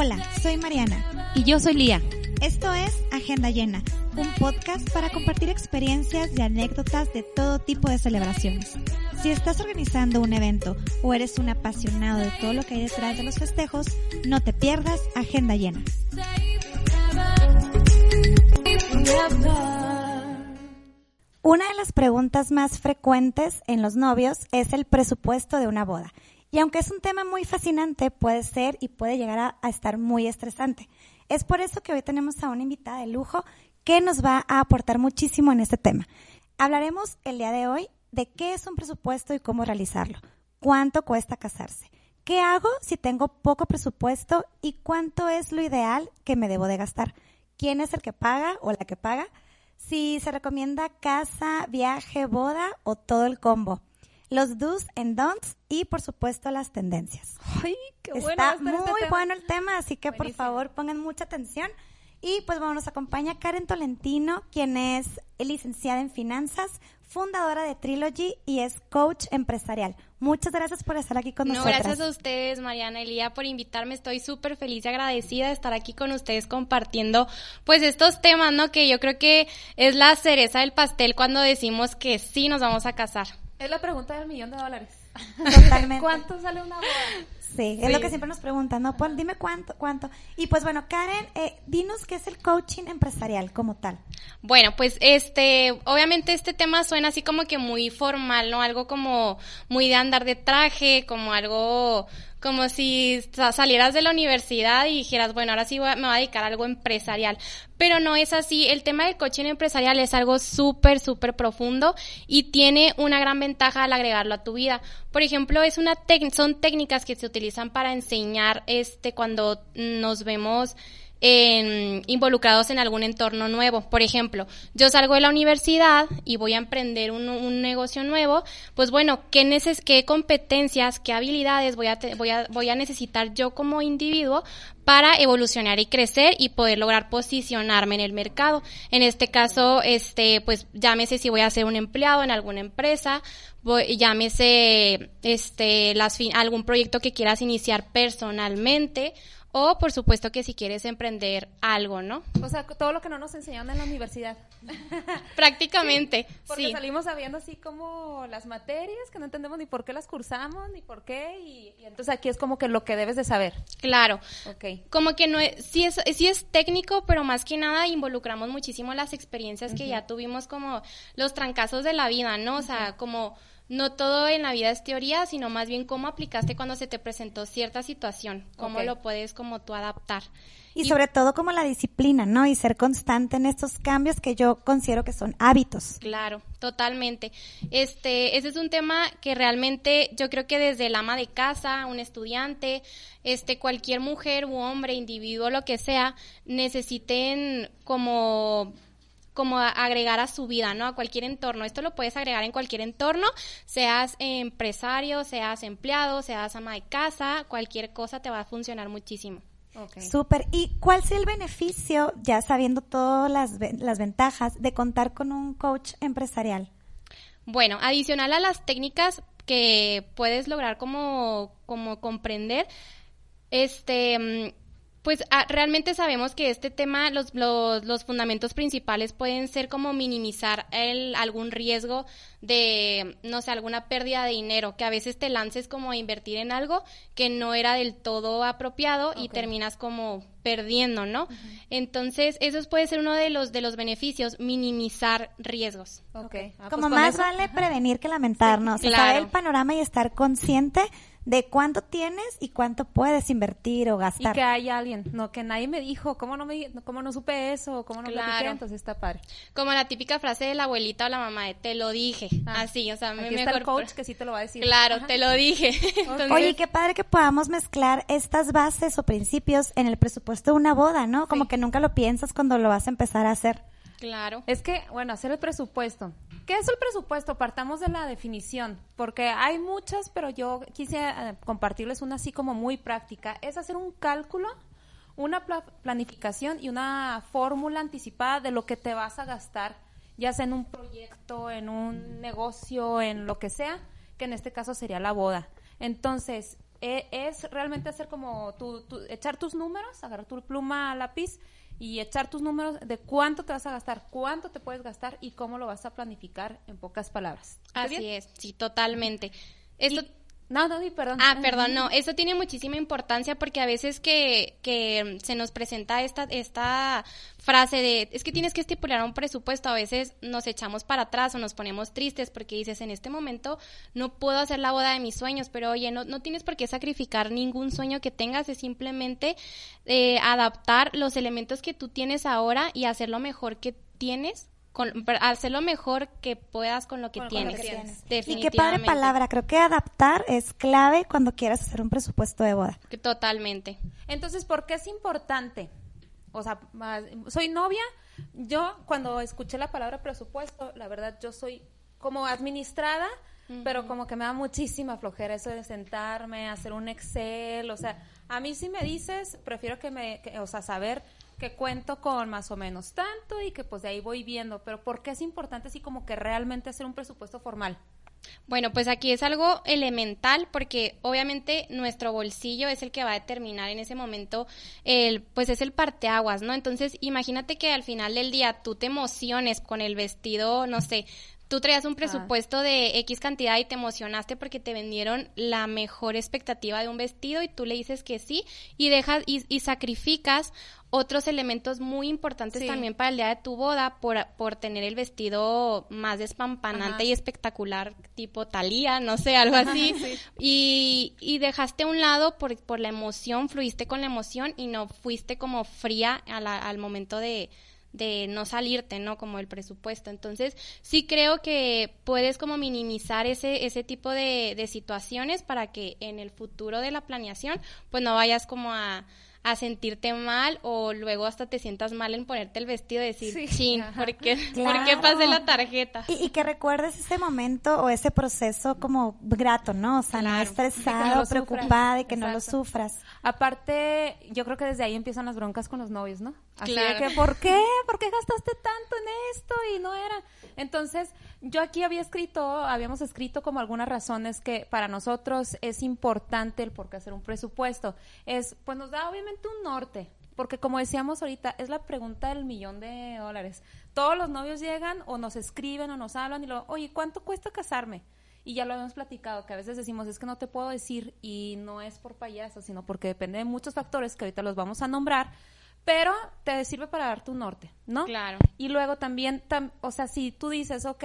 Hola, soy Mariana. Y yo soy Lía. Esto es Agenda Llena, un podcast para compartir experiencias y anécdotas de todo tipo de celebraciones. Si estás organizando un evento o eres un apasionado de todo lo que hay detrás de los festejos, no te pierdas Agenda Llena. Una de las preguntas más frecuentes en los novios es el presupuesto de una boda. Y aunque es un tema muy fascinante, puede ser y puede llegar a, estar muy estresante. Es por eso que hoy tenemos a una invitada de lujo que nos va a aportar muchísimo en este tema. Hablaremos el día de hoy de qué es un presupuesto y cómo realizarlo, cuánto cuesta casarse, qué hago si tengo poco presupuesto y cuánto es lo ideal que me debo de gastar, quién es el que paga o la que paga, si se recomienda casa, viaje, boda o todo el combo. Los do's and don'ts y por supuesto las tendencias. Ay, qué bueno Está muy bueno el tema, así que Buenísimo. por favor pongan mucha atención. Y pues bueno, nos acompaña Karen Tolentino, quien es licenciada en finanzas, fundadora de Trilogy y es coach empresarial. Muchas gracias por estar aquí con No, nosotros. gracias a ustedes, Mariana y Lía, por invitarme. Estoy súper feliz y agradecida de estar aquí con ustedes compartiendo, pues, estos temas, ¿no? Que yo creo que es la cereza del pastel cuando decimos que sí nos vamos a casar. Es la pregunta del millón de dólares. Totalmente. ¿Cuánto sale una boda? Sí, es lo que siempre nos preguntan, ¿no? Pon, dime cuánto, cuánto. Y pues bueno, Karen, eh, dinos qué es el coaching empresarial como tal. Bueno, pues este, obviamente este tema suena así como que muy formal, ¿no? Algo como muy de andar de traje, como algo, como si sa- salieras de la universidad y dijeras, bueno, ahora sí voy a- me voy a dedicar a algo empresarial. Pero no es así. El tema del coaching empresarial es algo súper, súper profundo y tiene una gran ventaja al agregarlo a tu vida. Por ejemplo, es una son técnicas que se utilizan para enseñar este cuando nos vemos en- involucrados en algún entorno nuevo. Por ejemplo, yo salgo de la universidad y voy a emprender un, un negocio nuevo, pues bueno, ¿qué, neces qué competencias, qué habilidades voy a, voy, a, voy a necesitar yo como individuo para evolucionar y crecer y poder lograr posicionarme en el mercado? En este caso, este, pues llámese si voy a ser un empleado en alguna empresa, voy- llámese este, las, algún proyecto que quieras iniciar personalmente o, por supuesto, que si quieres emprender algo, ¿no? O sea, todo lo que no nos enseñaron en la universidad. Prácticamente, Porque sí. salimos sabiendo así como las materias que no entendemos ni por qué las cursamos, ni por qué. Y, y entonces aquí es como que lo que debes de saber. Claro. Ok. Como que no es, sí es, sí es técnico, pero más que nada involucramos muchísimo las experiencias que ya tuvimos como los trancazos de la vida, ¿no? O sea, como no todo en la vida es teoría, sino más bien cómo aplicaste cuando se te presentó cierta situación, cómo lo puedes como tú adaptar. Y sobre todo como la disciplina, ¿no? Y ser constante en estos cambios que yo considero que son hábitos. Claro, totalmente. Este, ese es un tema que realmente yo creo que desde el ama de casa, un estudiante, este, cualquier mujer u hombre, individuo, lo que sea, necesiten como como a- agregar a su vida, ¿no? A cualquier entorno. Esto lo puedes agregar en cualquier entorno, seas empresario, seas empleado, seas ama de casa, cualquier cosa te va a funcionar muchísimo. Ok. Súper. ¿Y cuál sería el beneficio, ya sabiendo todas las, las ventajas, de contar con un coach empresarial? Bueno, adicional a las técnicas que puedes lograr como, como comprender, este, mm, pues ah, realmente sabemos que este tema, los, los, los fundamentos principales pueden ser como minimizar el, algún riesgo de, no sé, alguna pérdida de dinero, que a veces te lances como a invertir en algo que no era del todo apropiado y terminas como perdiendo, ¿no? Entonces, eso puede ser uno de los, de los beneficios, minimizar riesgos. Ok. Ah, pues Como más eso- vale prevenir que lamentar, ¿no? O sea, claro. saber el panorama y estar consciente de cuánto tienes y cuánto puedes invertir o Y gastar. que haya alguien, no, que nadie me dijo, ¿cómo no me, cómo no supe eso? ¿Cómo no Claro. platiqué? Entonces está padre. Como la típica frase de la abuelita o la mamá de te lo dije. Ah, Así, o sea, me Aquí está mejor. el coach que sí te lo va a decir. Claro, Ajá. te lo dije. Entonces, Oye, qué padre que podamos mezclar estas bases o principios en el presupuesto de una boda, ¿no? Como Sí. que nunca lo piensas cuando lo vas a empezar a hacer. Claro. Es que, bueno, hacer el presupuesto. ¿Qué es el presupuesto? Partamos de la definición, porque hay muchas, pero yo quise eh, compartirles una así como muy práctica. Es hacer un cálculo, una pla- planificación y una fórmula anticipada de lo que te vas a gastar, ya sea en un proyecto, en un negocio, en lo que sea, que en este caso sería la boda. Entonces, e, es realmente hacer como tu, echar tus números, agarrar tu pluma, lápiz y echar tus números de cuánto te vas a gastar, cuánto te puedes gastar y cómo lo vas a planificar en pocas palabras. Así es, sí, totalmente. Esto no, no, perdón. Ah, perdón, no. Eso tiene muchísima importancia porque a veces que, que se nos presenta esta, esta frase de es que tienes que estipular un presupuesto, a veces nos echamos para atrás o nos ponemos tristes porque dices en este momento no puedo hacer la boda de mis sueños, pero oye, no, no tienes por qué sacrificar ningún sueño que tengas, es simplemente eh, adaptar los elementos que tú tienes ahora y hacer lo mejor que tienes hacer lo mejor que puedas con lo que tienes. Y qué padre palabra, creo que adaptar es clave cuando quieras hacer un presupuesto de boda. Totalmente. Entonces, ¿por qué es importante? O sea, soy novia, yo cuando escuché la palabra presupuesto, la verdad yo soy como administrada, pero como que me da muchísima flojera eso de sentarme, hacer un Excel, o sea, a mí si me dices, prefiero que me, o sea, saber que cuento con más o menos tanto y que pues de ahí voy viendo, pero ¿por qué es importante así como que realmente hacer un presupuesto formal? Bueno, pues aquí es algo elemental porque obviamente nuestro bolsillo es el que va a determinar en ese momento el pues es el parteaguas, ¿no? Entonces, imagínate que al final del día tú te emociones con el vestido, no sé, tú traías un presupuesto de X cantidad y te emocionaste porque te vendieron la mejor expectativa de un vestido y tú le dices que sí y dejas y, y sacrificas otros elementos muy importantes también para el día de tu boda por, por tener el vestido más despampanante y espectacular, tipo Talía, no sé, algo así. y, y dejaste a un lado por, por la emoción, fluiste con la emoción y no fuiste como fría al momento de, de no salirte, ¿no? Como el presupuesto. Entonces, sí creo que puedes como minimizar ese, ese tipo de, de situaciones para que en el futuro de la planeación, pues no vayas como a a sentirte mal o luego hasta te sientas mal en ponerte el vestido y decir, sí, ¿por qué, pasé la tarjeta? Y, que recuerdes ese momento o ese proceso como grato, ¿no? O sea, no estresado, preocupada y que no lo sufras. Aparte, yo creo que desde ahí empiezan las broncas con los novios, ¿no? Así que, ¿por qué? ¿Por qué gastaste tanto en esto y no era? Entonces, yo aquí había escrito, habíamos escrito como algunas razones que para nosotros es importante el por qué hacer un presupuesto. Es, pues nos da obviamente un norte, porque como decíamos ahorita, es la pregunta del millón de dólares. Todos los novios llegan o nos escriben o nos hablan y lo, oye, ¿cuánto cuesta casarme? Y ya lo habíamos platicado, que a veces decimos, es que no te puedo decir y no es por payaso, sino porque depende de muchos factores que ahorita los vamos a nombrar pero te sirve para darte un norte, ¿no? Claro. Y luego también, o sea, si tú dices, ok,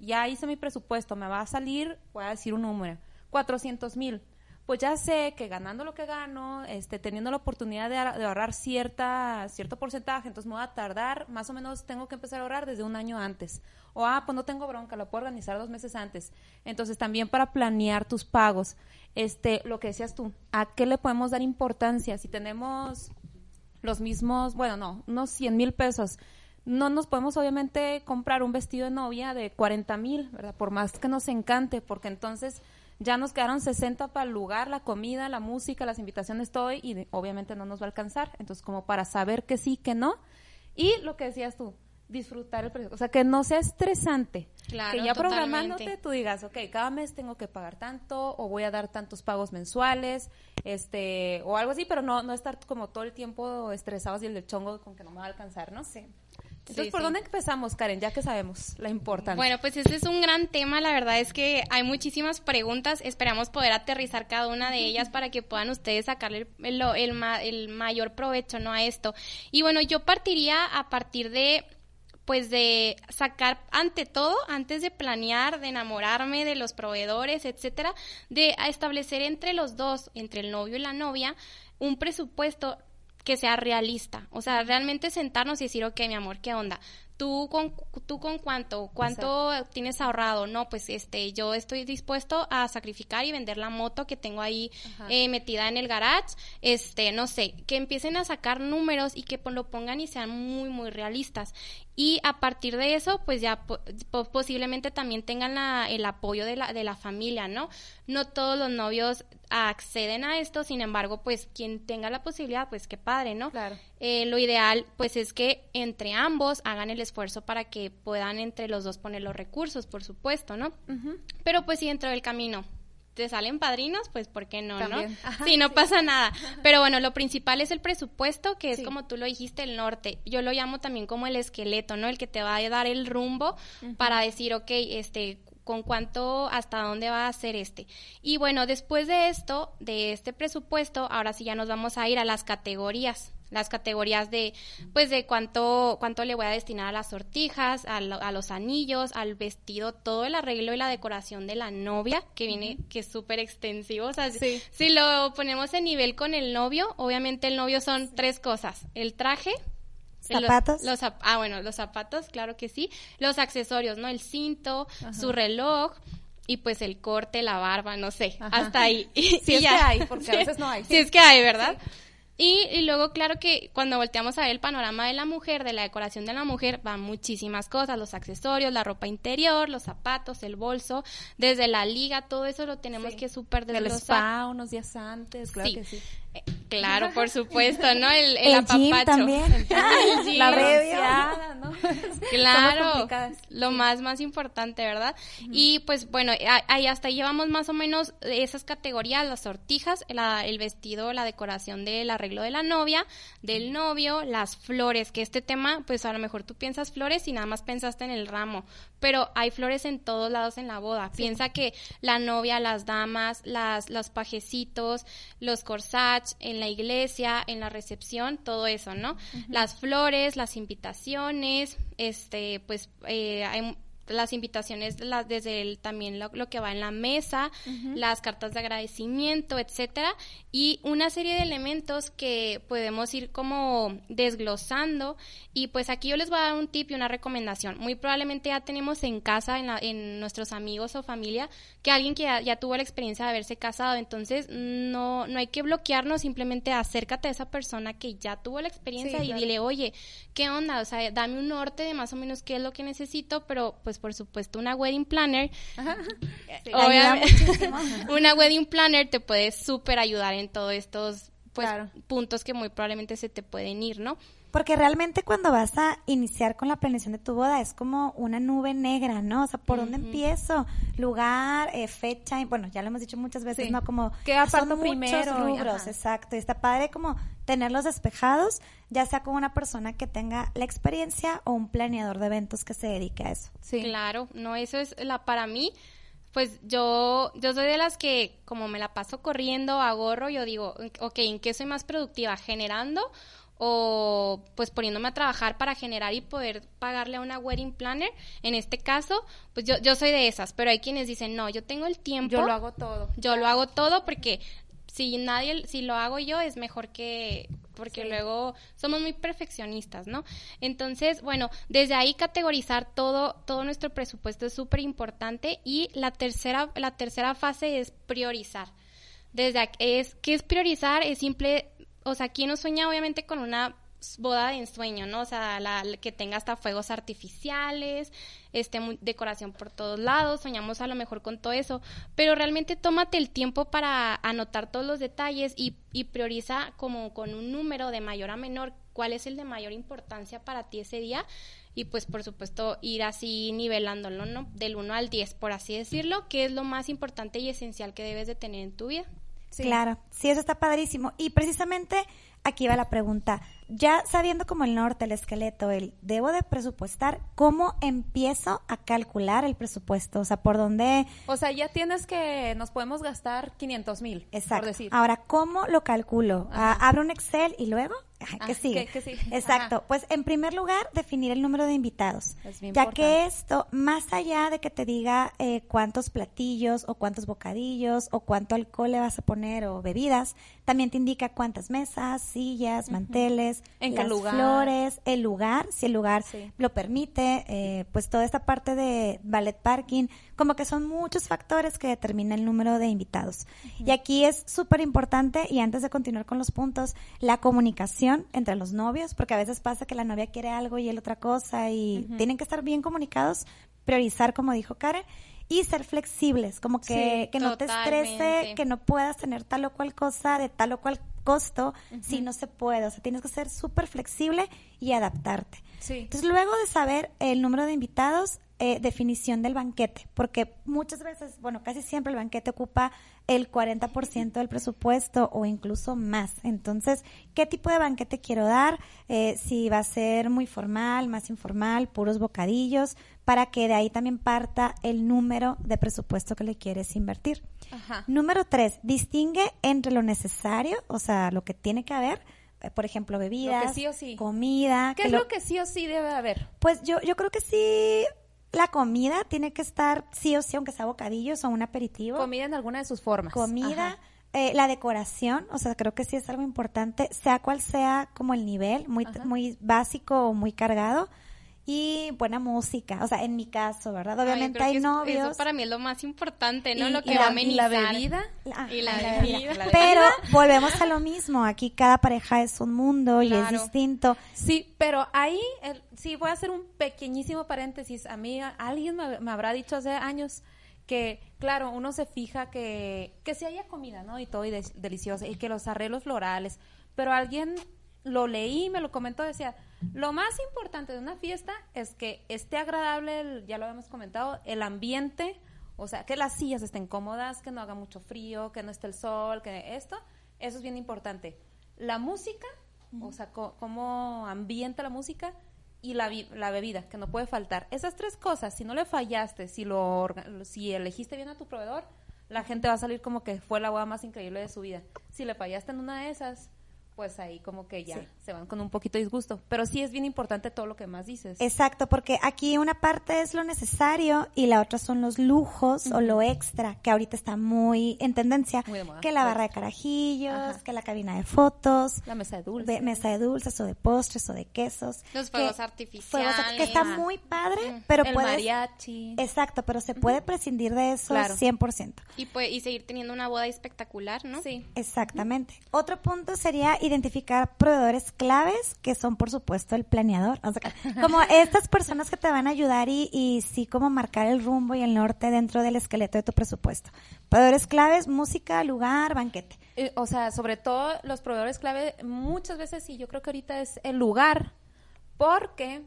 ya hice mi presupuesto, me va a salir, voy a decir un número, 400 mil, pues ya sé que ganando lo que gano, este, teniendo la oportunidad de, ahorrar cierta, cierto porcentaje, entonces me voy a tardar, más o menos tengo que empezar a ahorrar desde un año antes. O, ah, pues no tengo bronca, lo puedo organizar dos meses antes. Entonces también para planear tus pagos, este, lo que decías tú, ¿a qué le podemos dar importancia? Si tenemos los mismos, bueno, no, unos 100 mil pesos. No nos podemos obviamente comprar un vestido de novia de 40 mil, ¿verdad? Por más que nos encante, porque entonces ya nos quedaron 60 para el lugar, la comida, la música, las invitaciones, todo, y obviamente no nos va a alcanzar. Entonces, como para saber que sí, que no. Y lo que decías tú, disfrutar el proceso. O sea, que no sea estresante. Claro, que ya programándote tú digas, ok, cada mes tengo que pagar tanto o voy a dar tantos pagos mensuales, este, o algo así, pero no, no estar como todo el tiempo estresados y el de chongo con que no me va a alcanzar, ¿no? Sí. Entonces, ¿por dónde empezamos, Karen? Ya que sabemos la importancia. Bueno, pues ese es un gran tema. La verdad es que hay muchísimas preguntas. Esperamos poder aterrizar cada una de ellas para que puedan ustedes sacarle el, el, el mayor provecho ¿no? a esto. Y bueno, yo partiría a partir de pues de sacar ante todo, antes de planear, de enamorarme de los proveedores, etcétera, de establecer entre los dos, entre el novio y la novia, un presupuesto que sea realista. O sea, realmente sentarnos y decir, ok, mi amor, ¿qué onda? ¿Tú con, tú con cuánto? ¿Cuánto tienes ahorrado? No, pues este, yo estoy dispuesto a sacrificar y vender la moto que tengo ahí eh, metida en el garage. Este, no sé, que empiecen a sacar números y que lo pongan y sean muy, muy realistas. Y a partir de eso, pues ya posiblemente también tengan la, el apoyo de la, de la familia, ¿no? No todos los novios acceden a esto, sin embargo, pues quien tenga la posibilidad, pues qué padre, ¿no? Claro. Eh, lo ideal, pues es que entre ambos hagan el esfuerzo para que puedan entre los dos poner los recursos, por supuesto, ¿no? Pero pues si dentro del camino te salen padrinos, pues ¿por qué no, no? sí, no pasa nada. Pero bueno, lo principal es el presupuesto, que es como tú lo dijiste, el norte. Yo lo llamo también como el esqueleto, ¿no? El que te va a dar el rumbo para decir, ok, este, con cuánto, hasta dónde va a ser este. Y bueno, después de esto, de este presupuesto, ahora sí ya nos vamos a ir a las categorías. Las categorías de pues de cuánto cuánto le voy a destinar a las sortijas, a, los anillos, al vestido, todo el arreglo y la decoración de la novia, que viene que es súper extensivo, o sea, si lo ponemos en nivel con el novio, obviamente el novio son tres cosas, el traje, ¿Zapatos? Los, ah, bueno, los zapatos, claro que sí. Los accesorios, ¿no? El cinto, su reloj y pues el corte, la barba, no sé, hasta ahí. Si es que hay, porque a veces no hay. Si es que hay, ¿verdad? Y, y, luego, claro que cuando volteamos a ver el panorama de la mujer, de la decoración de la mujer, van muchísimas cosas, los accesorios, la ropa interior, los zapatos, el bolso, desde la liga, todo eso lo tenemos que súper desglosar. El spa unos días antes, claro que sí. Claro, por supuesto, ¿no? El, el, apapacho. también. El la previa. ¿no? Claro, lo más, más importante, ¿verdad? Y pues bueno, ahí hasta llevamos más o menos esas categorías, las sortijas, el vestido, la decoración del arreglo de la novia, del novio, las flores, que este tema, pues a lo mejor tú piensas flores y nada más pensaste en el ramo, pero hay flores en todos lados en la boda. Piensa que la novia, las damas, las, los pajecitos, los corsage, en la iglesia, en la recepción, todo eso, ¿no? Las flores, las invitaciones, este, pues eh, hay las invitaciones las, desde el, también lo, que va en la mesa, las cartas de agradecimiento, etcétera, y una serie de elementos que podemos ir como desglosando y pues aquí yo les voy a dar un tip y una recomendación. Muy probablemente ya tenemos en casa, en, en nuestros amigos o familia, que alguien que ya, tuvo la experiencia de haberse casado, entonces no, no hay que bloquearnos, simplemente acércate a esa persona que ya tuvo la experiencia y dile, oye, ¿qué onda? O sea, dame un norte de más o menos qué es lo que necesito, pero pues por supuesto una wedding planner. una wedding planner te puede súper ayudar en todos estos pues, puntos que muy probablemente se te pueden ir, ¿no? Porque realmente cuando vas a iniciar con la planeación de tu boda es como una nube negra, ¿no? O sea, ¿por dónde empiezo? Lugar, eh, fecha, y bueno, ya lo hemos dicho muchas veces, ¿no? Como ¿Qué son primero? rubros, exacto. Y está padre como tenerlos despejados, ya sea con una persona que tenga la experiencia o un planeador de eventos que se dedique a eso. Sí. Claro, no, eso es la para mí pues yo, yo soy de las que como me la paso corriendo a gorro, yo digo, ok, ¿en qué soy más productiva? ¿Generando o pues poniéndome a trabajar para generar y poder pagarle a una wedding planner. En este caso, pues yo, yo soy de esas, pero hay quienes dicen, no, yo tengo el tiempo. Yo lo hago todo. Yo lo hago todo porque si nadie, si lo hago yo es mejor que, porque luego somos muy perfeccionistas, ¿no? Entonces, bueno, desde ahí categorizar todo, todo nuestro presupuesto es súper importante y la tercera, la tercera fase es priorizar. Desde es, ¿qué es priorizar? Es simple o sea, ¿quién no sueña obviamente con una boda de ensueño, ¿no? O sea, la, que tenga hasta fuegos artificiales, este, decoración por todos lados, soñamos a lo mejor con todo eso, pero realmente tómate el tiempo para anotar todos los detalles y, y prioriza como con un número de mayor a menor cuál es el de mayor importancia para ti ese día y pues por supuesto ir así nivelándolo, ¿no? Del 1 al 10, por así decirlo, que es lo más importante y esencial que debes de tener en tu vida. Claro, sí, eso está padrísimo. Y precisamente aquí va la pregunta. Ya sabiendo como el norte, el esqueleto, el debo de presupuestar, ¿cómo empiezo a calcular el presupuesto? O sea, ¿por dónde? O sea, ya tienes que nos podemos gastar 500 mil, por decir. Ahora, ¿cómo lo calculo? Ah, ¿Abro un Excel y luego? ¿Qué ah, sigue? Exacto. Pues en primer lugar, definir el número de invitados. ya que esto, más allá de que te diga eh, cuántos platillos o cuántos bocadillos o cuánto alcohol le vas a poner o bebidas, también te indica cuántas mesas, sillas, manteles, ¿En las lugar? flores, el lugar, si el lugar lo permite, eh, pues toda esta parte de ballet parking, como que son muchos factores que determinan el número de invitados. Y aquí es súper importante, y antes de continuar con los puntos, la comunicación entre los novios, porque a veces pasa que la novia quiere algo y él otra cosa, y tienen que estar bien comunicados, priorizar, como dijo Karen, y ser flexibles, como que, que no te estrese, que no puedas tener tal o cual cosa de tal o cual costo si no se puede. O sea, tienes que ser súper flexible y adaptarte. Entonces, luego de saber el número de invitados, eh, definición del banquete, porque muchas veces, bueno, casi siempre el banquete ocupa el 40% del presupuesto o incluso más. Entonces, ¿qué tipo de banquete quiero dar? Eh, si va a ser muy formal, más informal, puros bocadillos, para que de ahí también parta el número de presupuesto que le quieres invertir. Ajá. Número tres, distingue entre lo necesario, o sea, lo que tiene que haber, eh, por ejemplo, bebidas, sí o sí. comida. ¿Qué que es lo- lo que sí o sí debe haber? Pues yo, yo creo que sí, la comida tiene que estar sí o sí, aunque sea bocadillos o un aperitivo. Comida en alguna de sus formas. comida, eh, la decoración, o sea, creo que sí es algo importante, sea cual sea como el nivel, muy, Ajá. muy básico o muy cargado. Y buena música, o sea, en mi caso, ¿verdad? Obviamente hay novios. Eso para mí es lo más importante, ¿no? Y- lo y que la- va a y la amenizar. bebida. Ah, Y la la bebida. bebida. Pero volvemos a lo mismo, aquí cada pareja es un mundo y es distinto. Sí, pero ahí, el- sí, voy a hacer un pequeñísimo paréntesis. A mí, alguien me, me habrá dicho hace años que, claro, uno se fija que, que si haya comida, ¿no? Y todo y des- delicioso, y que los arreglos florales, pero alguien lo leí, me lo comentó, decía, lo más importante de una fiesta es que esté agradable, el- ya lo habíamos comentado, el ambiente, o sea, que las sillas estén cómodas, que no haga mucho frío, que no esté el sol, que esto, eso es bien importante. La música, o sea, cómo ambienta la música y la, la bebida, que no puede faltar. Esas tres cosas, si no le fallaste, si, lo, si elegiste bien a tu proveedor, la gente va a salir como que fue la boda más increíble de su vida. Si le fallaste en una de esas, pues ahí como que ya Sí. se van con un poquito de disgusto. Pero sí es bien importante todo lo que más dices. Exacto, porque aquí una parte es lo necesario y la otra son los lujos o lo extra, que ahorita está muy en tendencia. Muy de moda, que la barra de carajillos, Ajá. que la cabina de fotos, la mesa de dulce. de- mesa de dulces o de postres o de quesos. Los fuegos fuegos artificiales. arti- que está muy padre, pero el puedes... mariachi. Exacto, pero se puede prescindir de eso Claro. 100%. Y, pues, y seguir teniendo una boda espectacular, ¿no? Sí. Exactamente. Otro punto sería identificar proveedores claves, que son por supuesto el planeador. O sea, como estas personas que te van a ayudar y, y sí como marcar el rumbo y el norte dentro del esqueleto de tu presupuesto. Proveedores claves, música, lugar, banquete. Eh, O sea, sobre todo los proveedores clave, muchas veces, y yo creo que ahorita es el lugar, porque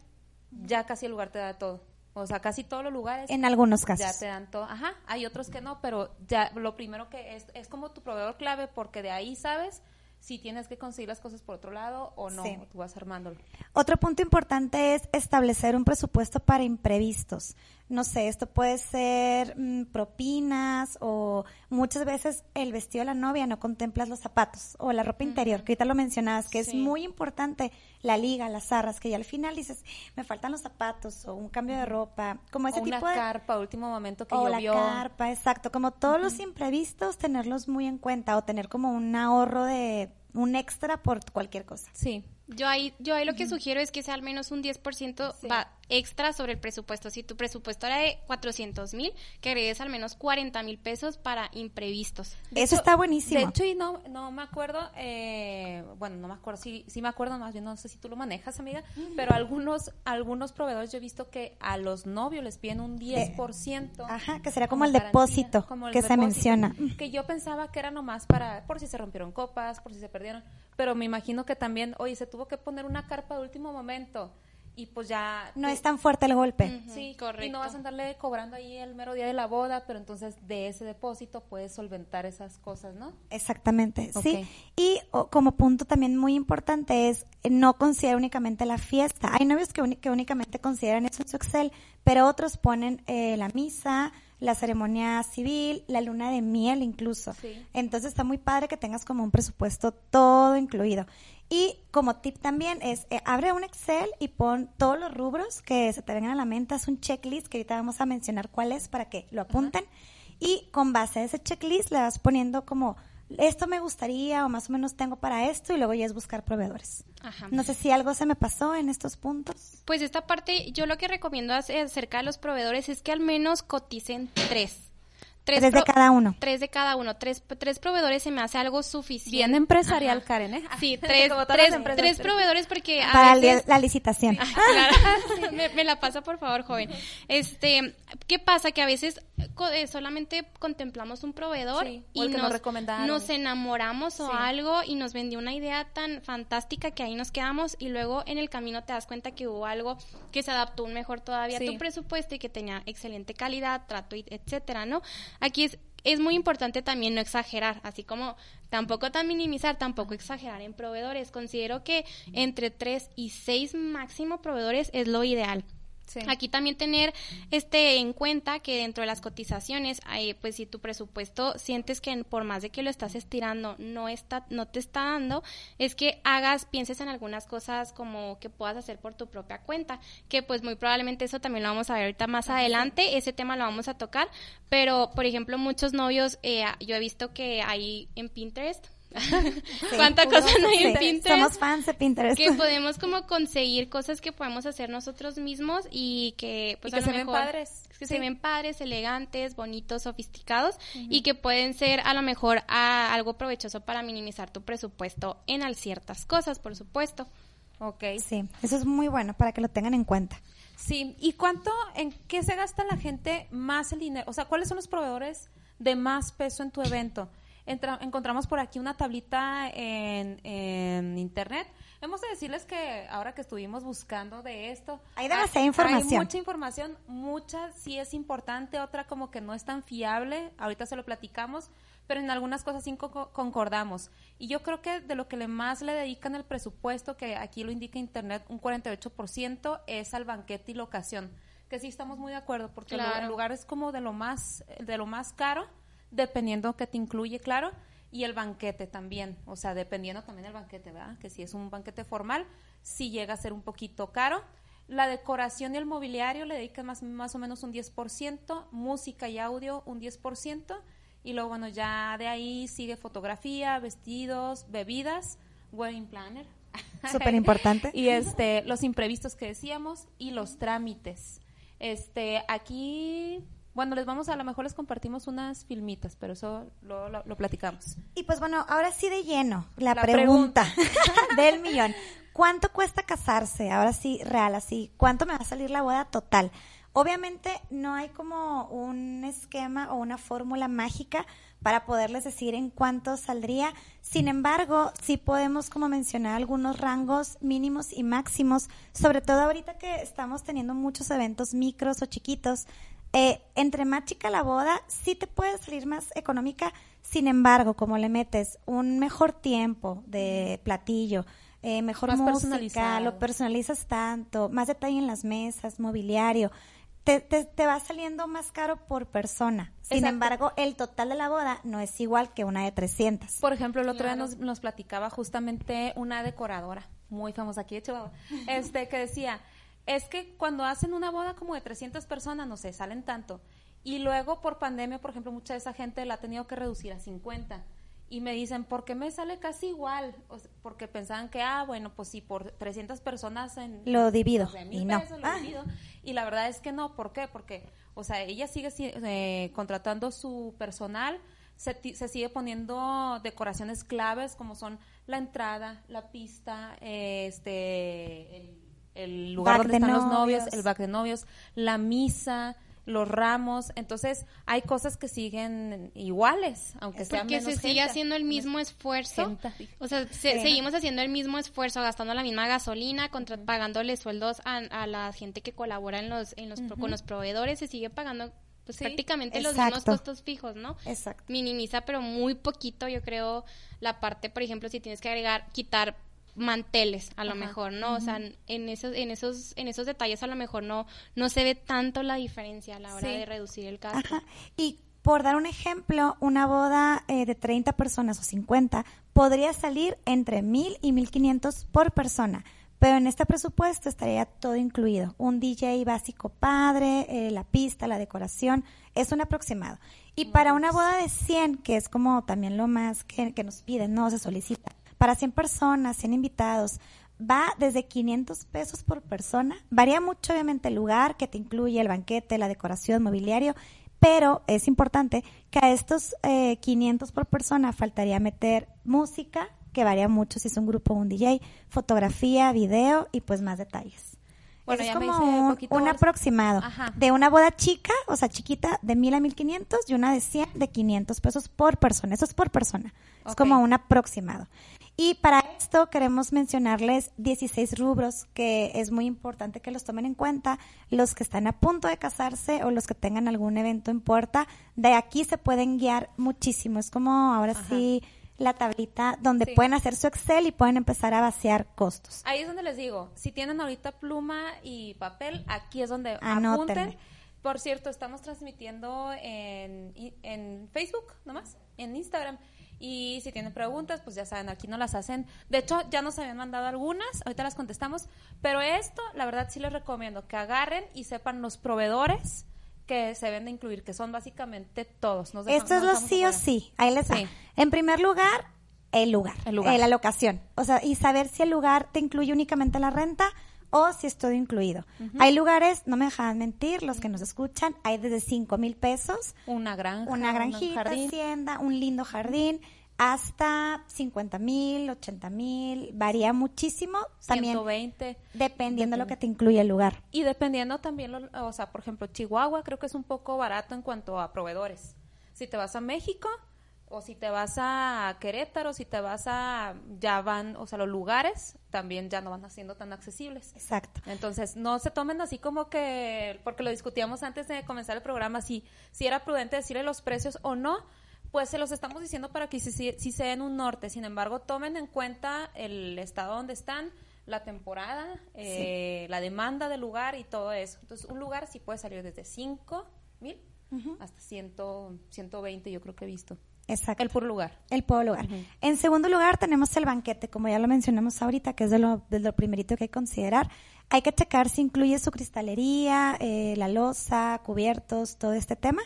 ya casi el lugar te da todo. O sea, casi todos los lugares En algunos ya casos. te dan todo. Ajá, hay otros que no, pero ya lo primero que es, es como tu proveedor clave, porque de ahí sabes si tienes que conseguir las cosas por otro lado o no, Sí. tú vas armándolo. Otro punto importante es establecer un presupuesto para imprevistos. No sé, esto puede ser mm, propinas o muchas veces el vestido de la novia no contemplas los zapatos o la ropa interior, que ahorita lo mencionabas, que es muy importante la liga, las zarras, que ya al final dices, me faltan los zapatos o un cambio de ropa, como ese o una tipo de... carpa último momento que o la carpa, exacto, como todos los imprevistos, tenerlos muy en cuenta o tener como un ahorro de un extra por cualquier cosa. Sí. Yo ahí, yo ahí lo que sugiero es que sea al menos un 10% Sí. va extra sobre el presupuesto. Si tu presupuesto era de 400 mil, que agregues al menos 40 mil pesos para imprevistos. De Eso hecho- está buenísimo. De hecho, y no, no me acuerdo, eh, bueno, no me acuerdo, sí, sí me acuerdo, más bien no sé si tú lo manejas, amiga, pero algunos algunos proveedores yo he visto que a los novios les piden un 10%. Ajá, que sería como el depósito como el que se menciona. Que yo pensaba que era nomás para, por si se rompieron copas, por si se perdieron, pero me imagino que también, oye, se tuvo que poner una carpa de último momento y pues ya... No tú- es tan fuerte el golpe. Sí, y correcto. no vas a andarle cobrando ahí el mero día de la boda, pero entonces de ese depósito puedes solventar esas cosas, ¿no? Exactamente, sí. Y o, como punto también muy importante es eh, no considerar únicamente la fiesta. Hay novios que, que únicamente consideran eso en su Excel, pero otros ponen eh, la misa, la ceremonia civil, la luna de miel incluso. Sí. Entonces está muy padre que tengas como un presupuesto todo incluido. Y como tip también es, eh, abre un Excel y pon todos los rubros que se te vengan a la mente, haz un checklist que ahorita vamos a mencionar cuál es para que lo apunten. Y con base a ese checklist le vas poniendo como, esto me gustaría o más o menos tengo para esto y luego ya es buscar proveedores. Ajá. No sé si algo se me pasó en estos puntos. Pues esta parte, yo lo que recomiendo acerca de los proveedores es que al menos coticen tres. Tres, de cada uno. Tres de cada uno. Tres, tres proveedores se me hace algo suficiente. Bien empresarial, Karen, ¿eh? Sí, tres, tres, tres, proveedores porque a Para la licitación. claro. me, la pasa, por favor, joven. Este, ¿qué pasa? Que a veces eh, solamente contemplamos un proveedor y nos, nos, enamoramos o algo y nos vendió una idea tan fantástica que ahí nos quedamos y luego en el camino te das cuenta que hubo algo que se adaptó mejor todavía a tu presupuesto y que tenía excelente calidad, trato, etcétera, ¿no? Aquí es, es muy importante también no exagerar, así como tampoco tan minimizar, tampoco exagerar en proveedores. Considero que entre tres y seis máximo proveedores es lo ideal. Aquí también tener este en cuenta que dentro de las cotizaciones, pues si tu presupuesto sientes que por más de que lo estás estirando no está, no te está dando, es que hagas, pienses en algunas cosas como que puedas hacer por tu propia cuenta, que pues muy probablemente eso también lo vamos a ver ahorita más adelante, ese tema lo vamos a tocar, pero por ejemplo muchos novios, eh, yo he visto que hay en Pinterest ¿Cuánta cosa no hay en Pinterest? Somos fans de Pinterest. Que podemos como conseguir cosas que podemos hacer nosotros mismos y que pues que se ven padres. Que se ven padres, elegantes, bonitos, sofisticados y que pueden ser a lo mejor algo provechoso para minimizar tu presupuesto en ciertas cosas, por supuesto. Ok. Sí, eso es muy bueno para que lo tengan en cuenta. Sí, ¿y cuánto, en qué se gasta la gente más el dinero? O sea, ¿cuáles son los proveedores de más peso en tu evento? Encontramos por aquí una tablita en, internet. Hemos de decirles que ahora que estuvimos buscando de esto, hay demasiada información. Hay mucha información, mucha sí es importante, otra como que no es tan fiable, ahorita se lo platicamos, pero en algunas cosas sí concordamos. Y yo creo que de lo que le más le dedican el presupuesto, que aquí lo indica Internet, un 48%, es al banquete y locación, que sí estamos muy de acuerdo, porque el lugar es como de lo más, de lo más caro, dependiendo que te incluye, claro, y el banquete también, o sea, dependiendo también del banquete, ¿verdad? Que si es un banquete formal, si llega a ser un poquito caro. La decoración y el mobiliario le dedican más, más o menos un 10%, música y audio un 10%, y luego, bueno, ya de ahí sigue fotografía, vestidos, bebidas, wedding planner. Súper importante. y este, los imprevistos que decíamos y los trámites. Este, aquí bueno, les vamos a, lo mejor les compartimos unas filmitas, pero eso lo, lo, platicamos. Y pues bueno, ahora sí de lleno, la, pregunta, del millón. ¿Cuánto cuesta casarse? Ahora sí, real, así. ¿Cuánto me va a salir la boda total? Obviamente no hay como un esquema o una fórmula mágica para poderles decir en cuánto saldría. Sin embargo, sí podemos como mencionar algunos rangos mínimos y máximos, sobre todo ahorita que estamos teniendo muchos eventos micros o chiquitos, eh, entre más chica la boda, sí te puede salir más económica. Sin embargo, como le metes un mejor tiempo de platillo, eh, mejor música, lo personalizas tanto, más detalle en las mesas, mobiliario, te, te, va saliendo más caro por persona. Sin embargo, el total de la boda no es igual que una de 300. Por ejemplo, el otro día nos, nos platicaba justamente una decoradora muy famosa aquí de Chihuahua, este, que decía es que cuando hacen una boda como de 300 personas, no sé, salen tanto. Y luego por pandemia, por ejemplo, mucha de esa gente la ha tenido que reducir a 50. Y me dicen, ¿por qué me sale casi igual? porque pensaban que, ah, bueno, pues sí, por 300 personas en... Lo divido. y no. Ah. Y la verdad es que no. ¿Por qué? Porque, o sea, ella sigue eh, contratando su personal, se, se, sigue poniendo decoraciones claves como son la entrada, la pista, este... El, el lugar donde están los novios, el back de novios, la misa, los ramos, entonces hay cosas que siguen iguales, aunque sea Porque se sigue haciendo el mismo esfuerzo, o sea, seguimos haciendo el mismo esfuerzo, gastando la misma gasolina, contra, pagándole sueldos a, la gente que colabora en los, en los con los proveedores, se sigue pagando pues prácticamente los mismos costos fijos, ¿no? Exacto. Minimiza, pero muy poquito, yo creo, la parte, por ejemplo, si tienes que agregar, quitar manteles a lo mejor no o sea en esos en esos en esos detalles a lo mejor no no se ve tanto la diferencia a la hora de reducir el gasto. Y por dar un ejemplo una boda eh, de 30 personas o 50 podría salir entre 1000 y 1500 por persona pero en este presupuesto estaría todo incluido. Un DJ básico padre, eh, la pista, la decoración, es un aproximado. Y para una boda de 100, que es como también lo más que, que nos piden, no se solicita, para 100 personas, 100 invitados, va desde 500 pesos por persona. Varía mucho, obviamente, el lugar que te incluye el banquete, la decoración, mobiliario, pero es importante que a estos eh, 500 por persona faltaría meter música, que varía mucho si es un grupo o un DJ, fotografía, video y pues más detalles. Bueno, es ya me como hice un, poquito un bolsa. aproximado Ajá. de una boda chica, o sea, chiquita, de 1000 a 1500 y una de 100 de 500 pesos por persona. Eso es por persona. Es como un aproximado. Y para esto queremos mencionarles 16 rubros que es muy importante que los tomen en cuenta. Los que están a punto de casarse o los que tengan algún evento en puerta, de aquí se pueden guiar muchísimo. Es como ahora sí la tablita donde Sí. pueden hacer su Excel y pueden empezar a vaciar costos. Ahí es donde les digo, si tienen ahorita pluma y papel, aquí es donde Anótenle. apunten. Por cierto, estamos transmitiendo en, en Facebook nomás, en Instagram. Y si tienen preguntas, pues ya saben, aquí no las hacen. De hecho, ya nos habían mandado algunas, ahorita las contestamos. Pero esto, la verdad, sí les recomiendo que agarren y sepan los proveedores que se deben de incluir, que son básicamente todos. Nos Esto es lo sí o sí. Ahí les. Sí. En primer lugar, el lugar. El lugar. eh, la locación. O sea, y saber si el lugar te incluye únicamente la renta o si es todo incluido. Hay lugares, no me dejan mentir, los que nos escuchan, hay desde 5 mil pesos, Una granja, una un granjita, hacienda, un lindo jardín, hasta 50 mil, 80 mil, varía muchísimo. También 120. dependiendo de lo que te incluye el lugar. Y dependiendo también, lo- o sea, por ejemplo, Chihuahua creo que es un poco barato en cuanto a proveedores. Si te vas a México o si te vas a Querétaro, si te vas a, ya van, o sea, los lugares también ya no van siendo tan accesibles. Exacto. Entonces, no se tomen así como que, porque lo discutíamos antes de comenzar el programa, si, si era prudente decirle los precios o no, pues se los estamos diciendo para que si, si, si se den un norte. Sin embargo, tomen en cuenta el estado donde están, la temporada, eh, la demanda del lugar y todo eso. Entonces, un lugar sí puede salir desde 5 mil hasta 100, 120, yo creo que he visto. Exacto. El puro lugar. El puedo lugar. En segundo lugar tenemos el banquete, como ya lo mencionamos ahorita, que es de lo, de lo primerito que hay que considerar. Hay que checar si incluye su cristalería, eh, la losa, cubiertos, todo este tema.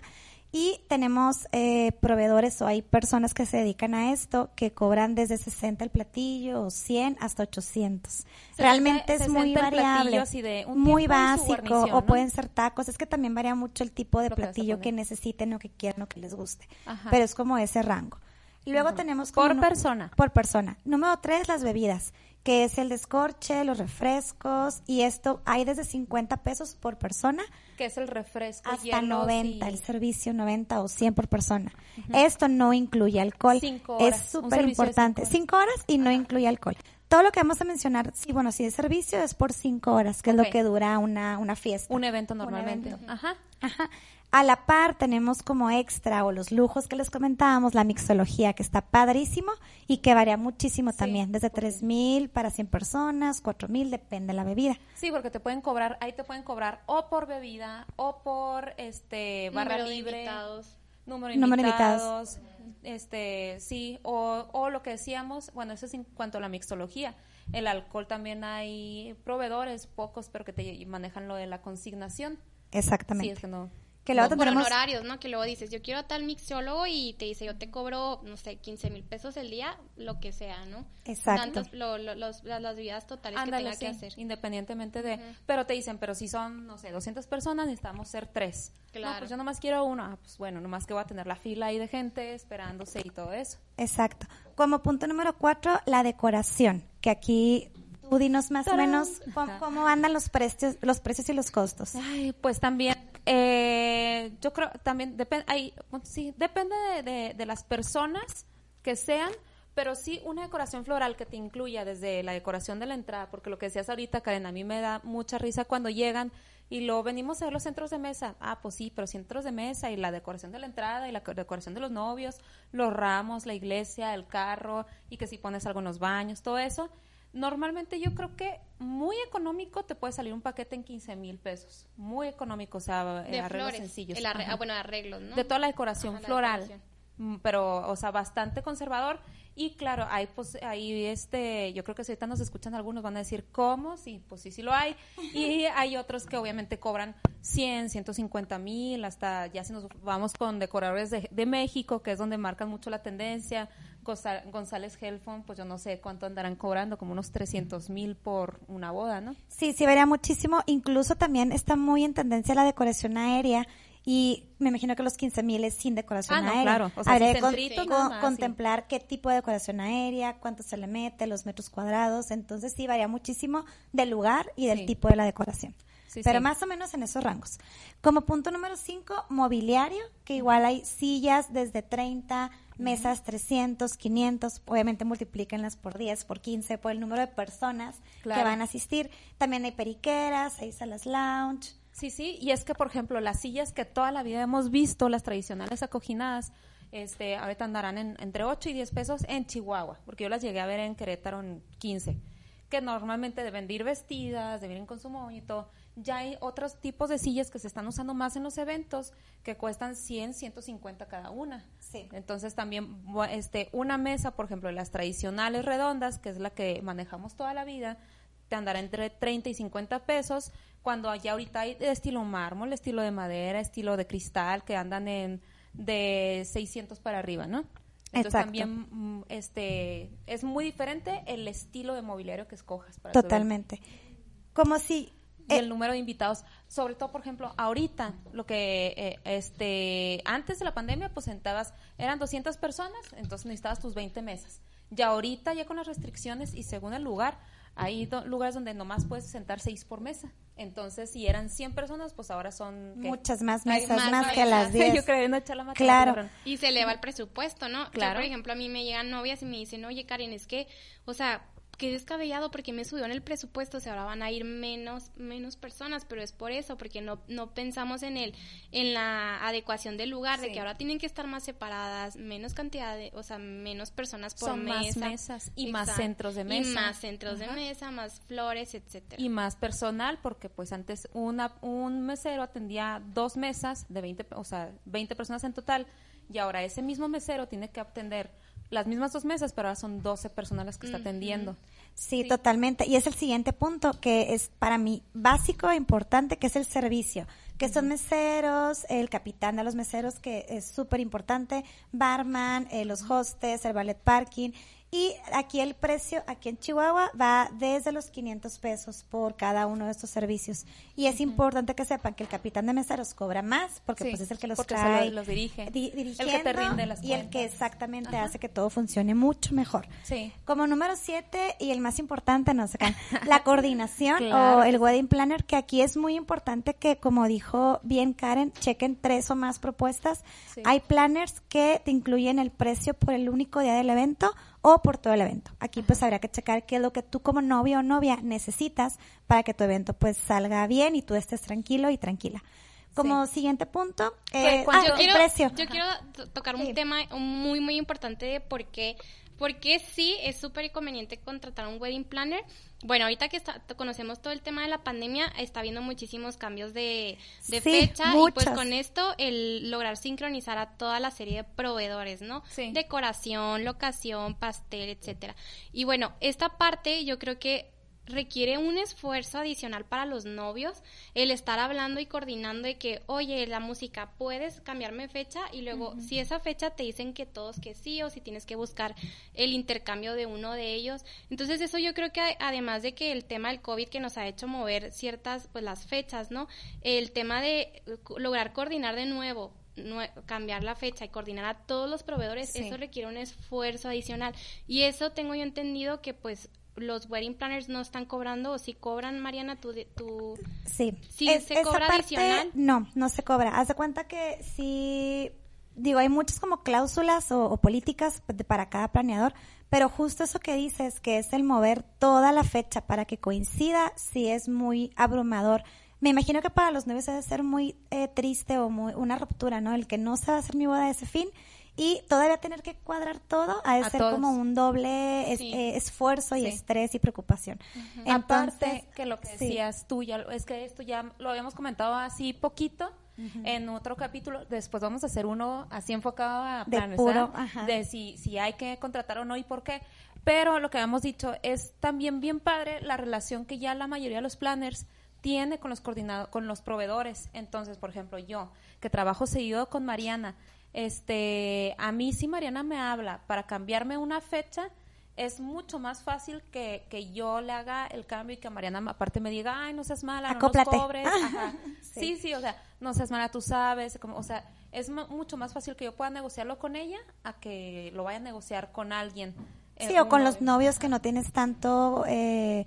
Y tenemos eh, proveedores o hay personas que se dedican a esto que cobran desde 60 el platillo o 100 hasta 800. Realmente es 60 muy variable, de un muy básico o ¿no? pueden ser tacos. Es que también varía mucho el tipo de Lo platillo que necesiten o que quieran o que les guste. Ajá. Pero es como ese rango. Y luego tenemos como Por persona. Por persona. Número tres, las bebidas, que es el descorche, los refrescos, y esto hay desde 50 pesos por persona Que es el refresco, hasta hielos 90, y- el servicio 90 o 100 por persona. Esto no incluye alcohol. Cinco Es horas, un súper importante. cinco horas y no incluye alcohol. Todo lo que vamos a mencionar, sí, bueno, si es servicio es por cinco horas, que es lo que dura una, una fiesta. Un evento normalmente. evento. Ajá. Ajá. A la par tenemos como extra o los lujos que les comentábamos, la mixología que está padrísimo y que varía muchísimo Sí, también, desde 3 mil para 100 personas, 4 mil, depende de la bebida. Sí, porque te pueden cobrar, ahí te pueden cobrar o por bebida o por este barra Número de libre, invitados. número de Número de invitados, este, sí, o, o lo que decíamos, bueno, eso es en cuanto a la mixología. El alcohol también hay proveedores, pocos, pero que te manejan lo de la consignación. Sí, Exactamente. es que no. Que luego Por tendremos honorarios, ¿no? Que luego dices, yo quiero a tal mixiólogo y te dice, yo te cobro, no sé, 15 mil pesos el día, lo que sea, ¿no? Exacto. Tantos, lo- lo- los- las, las vidas totales Ándale, que tenga sí, que hacer. independientemente de... Pero te dicen, pero si son, no sé, 200 personas, necesitamos ser tres. No, Claro. pues yo nomás quiero uno. Ah, pues bueno, nomás que voy a tener la fila ahí de gente esperándose y todo eso. Exacto. Como punto número cuatro, la decoración, que aquí tú dinos más o menos cómo, cómo andan los precios, los precios y los costos. Ay, pues también, eh, yo creo, también depende, sí, depende de, de- de las personas que sean, pero sí una decoración floral que te incluya desde la decoración de la entrada, porque lo que decías ahorita, Karen, a mí me da mucha risa cuando llegan y lo venimos a ver los centros de mesa. Ah, pues sí, pero centros de mesa y la decoración de la entrada y la co- decoración de los novios, los ramos, la iglesia, el carro y que si pones algo en los baños, todo eso. Normalmente yo creo que muy económico te puede salir un paquete en 15 mil pesos. Muy económico, o sea, eh, De arreglos flores. sencillos. El arre- Ajá. ah, bueno, arreglos, ¿no? De toda la decoración Ajá, la floral. decoración. Mm, Pero, o sea, bastante conservador. Y claro, hay, pues, ahí, este, yo creo que si ahorita nos escuchan algunos van a decir, ¿cómo? Sí, pues sí, sí lo hay. Y hay otros que obviamente cobran 100, 150 mil, hasta ya si nos vamos con decoradores de, de México, que es donde marcan mucho la tendencia. González Helfon, pues yo no sé cuánto andarán cobrando, como unos 300 mil por una boda, ¿no? Sí, sí, varía muchísimo. Incluso también está muy en tendencia la decoración aérea y me imagino que los 15 mil es sin decoración Ah, no, aérea. claro. O sea, Habría con- centrito con- nada sí. contemplar qué tipo de decoración aérea, cuánto se le mete, los metros cuadrados. Entonces sí varía muchísimo del lugar y del Sí. tipo de la decoración. Sí, Pero sí. más o menos en esos rangos. Como punto número 5, mobiliario, que igual hay sillas desde 30, mesas 300, 500, obviamente multiplíquenlas por 10, por 15, por el número de personas que van a asistir. También hay periqueras, hay salas lounge. Sí, sí, y es que, por ejemplo, las sillas que toda la vida hemos visto, las tradicionales acoginadas, este, ahorita andarán en, entre 8 y 10 pesos en Chihuahua, porque yo las llegué a ver en Querétaro en 15, que normalmente deben de ir vestidas, deben ir con su todo. Ya hay otros tipos de sillas que se están usando más en los eventos que cuestan 100, 150 cada una. Sí. Entonces también este una mesa, por ejemplo, las tradicionales redondas, que es la que manejamos toda la vida, te andará entre 30 y 50 pesos, cuando allá ahorita hay de estilo mármol, estilo de madera, estilo de cristal, que andan en de 600 para arriba, ¿no? Entonces Exacto. también mm, este es muy diferente el estilo de mobiliario que escojas para. Totalmente. Como si... y eh, el número de invitados, sobre todo por ejemplo, ahorita lo que eh, este antes de la pandemia pues sentabas eran 200 personas, entonces necesitabas tus 20 mesas. Ya ahorita ya con las restricciones y según el lugar, hay do- lugares donde nomás puedes sentar seis por mesa. Entonces, si eran 100 personas, pues ahora son ¿qué? muchas más mesas, más más, que las mesas. 10. Yo creo no echar la Claro. Y se eleva el presupuesto, ¿no? Yo, Claro. por ejemplo, a mí me llegan novias y me dicen, oye, Karen, es que, o sea, qué descabellado porque me subió en el presupuesto, o sea, ahora van a ir menos, menos personas, pero es por eso, porque no, no pensamos en el, en la adecuación del lugar, de que ahora tienen que estar más separadas, menos cantidad de, o sea, menos personas por Son más mesa. mesas y más centros de Y mesa. más centros Ajá. de mesa, más flores, etcétera. y más personal porque pues antes una un mesero atendía dos mesas de 20 pe- o sea 20 personas en total y ahora ese mismo mesero tiene que atender las mismas dos mesas pero ahora son 12 personas las que está atendiendo Sí, totalmente. Y es el siguiente punto que es para mí básico e importante, que es el servicio. Que son meseros, el capitán de los meseros, que es súper importante, barman, eh, los hostes, el ballet parking. Y aquí el precio, aquí en Chihuahua, va desde los 500 pesos por cada uno de estos servicios. Y es importante que sepan que el capitán de meseros cobra más, porque Sí, pues es el que los trae. lo- los dirige. di- El que te rinde las Y el que exactamente hace que todo funcione mucho mejor. sí Como número siete y el más importante, no sé qué, la coordinación Claro o el wedding planner, que aquí es muy importante que, como dijo bien Karen, chequen tres o más propuestas. Sí. Hay planners que te incluyen el precio por el único día del evento o por todo el evento. Aquí pues habría que checar qué es lo que tú como novio o novia necesitas para que tu evento pues salga bien y tú estés tranquilo y tranquila. Como siguiente punto, eh, ¿Cuánto- ah, yo quiero, precio. yo quiero to- tocar Sí. un tema muy, muy importante de por qué, por qué sí es súper conveniente contratar un wedding planner. Bueno, ahorita que está- conocemos todo el tema de la pandemia, está habiendo muchísimos cambios de, de Sí, fecha y pues con esto el lograr sincronizar a toda la serie de proveedores, ¿no? Sí. Decoración, locación, pastel, etcétera. Y bueno, esta parte yo creo que requiere un esfuerzo adicional para los novios el estar hablando y coordinando de que, oye, la música, puedes cambiarme fecha y luego si esa fecha te dicen que todos que sí o si tienes que buscar el intercambio de uno de ellos. Entonces eso yo creo que además de que el tema del COVID que nos ha hecho mover ciertas, pues las fechas, ¿no? El tema de eh, lograr coordinar de nuevo nue- cambiar la fecha y coordinar a todos los proveedores, Sí. eso requiere un esfuerzo adicional. Y eso tengo yo entendido que pues los wedding planners no están cobrando o si cobran, Mariana, de- tú Sí. Sí, Es- ¿se cobra parte, adicional? No, no se cobra. Haz de cuenta que sí, digo, hay muchas como cláusulas o, o políticas de- para cada planeador, pero justo eso que dices, que es el mover toda la fecha para que coincida, sí es muy abrumador. Me imagino que para los novios debe ser muy eh, triste o muy, una ruptura, ¿no? El que no se va a hacer mi boda de ese fin y todavía tener que cuadrar todo ha de A ser todos. como un doble es- Sí. eh, esfuerzo y Sí. estrés y preocupación. Aparte Entonces, que lo que sí. decías tú, ya, es que esto ya lo habíamos comentado así poquito en otro capítulo. Después vamos a hacer uno así enfocado a De planes, ajá. de si, si hay que contratar o no y por qué. Pero lo que habíamos dicho es también bien padre la relación que ya la mayoría de los planners tiene con los coordinado, con los proveedores. Entonces, por ejemplo, yo que trabajo seguido con Mariana, este, a mí si Mariana me habla para cambiarme una fecha, es mucho más fácil que, que yo le haga el cambio y que Mariana aparte me diga, ay, no seas mala, no Acóplate. nos cobres. Ajá. Sí. Sí, sí, o sea, no seas mala, tú sabes, como, o sea, es mu- mucho más fácil que yo pueda negociarlo con ella a que lo vaya a negociar con alguien. eh, Sí, o con los novio. novios que no tienes tanto eh,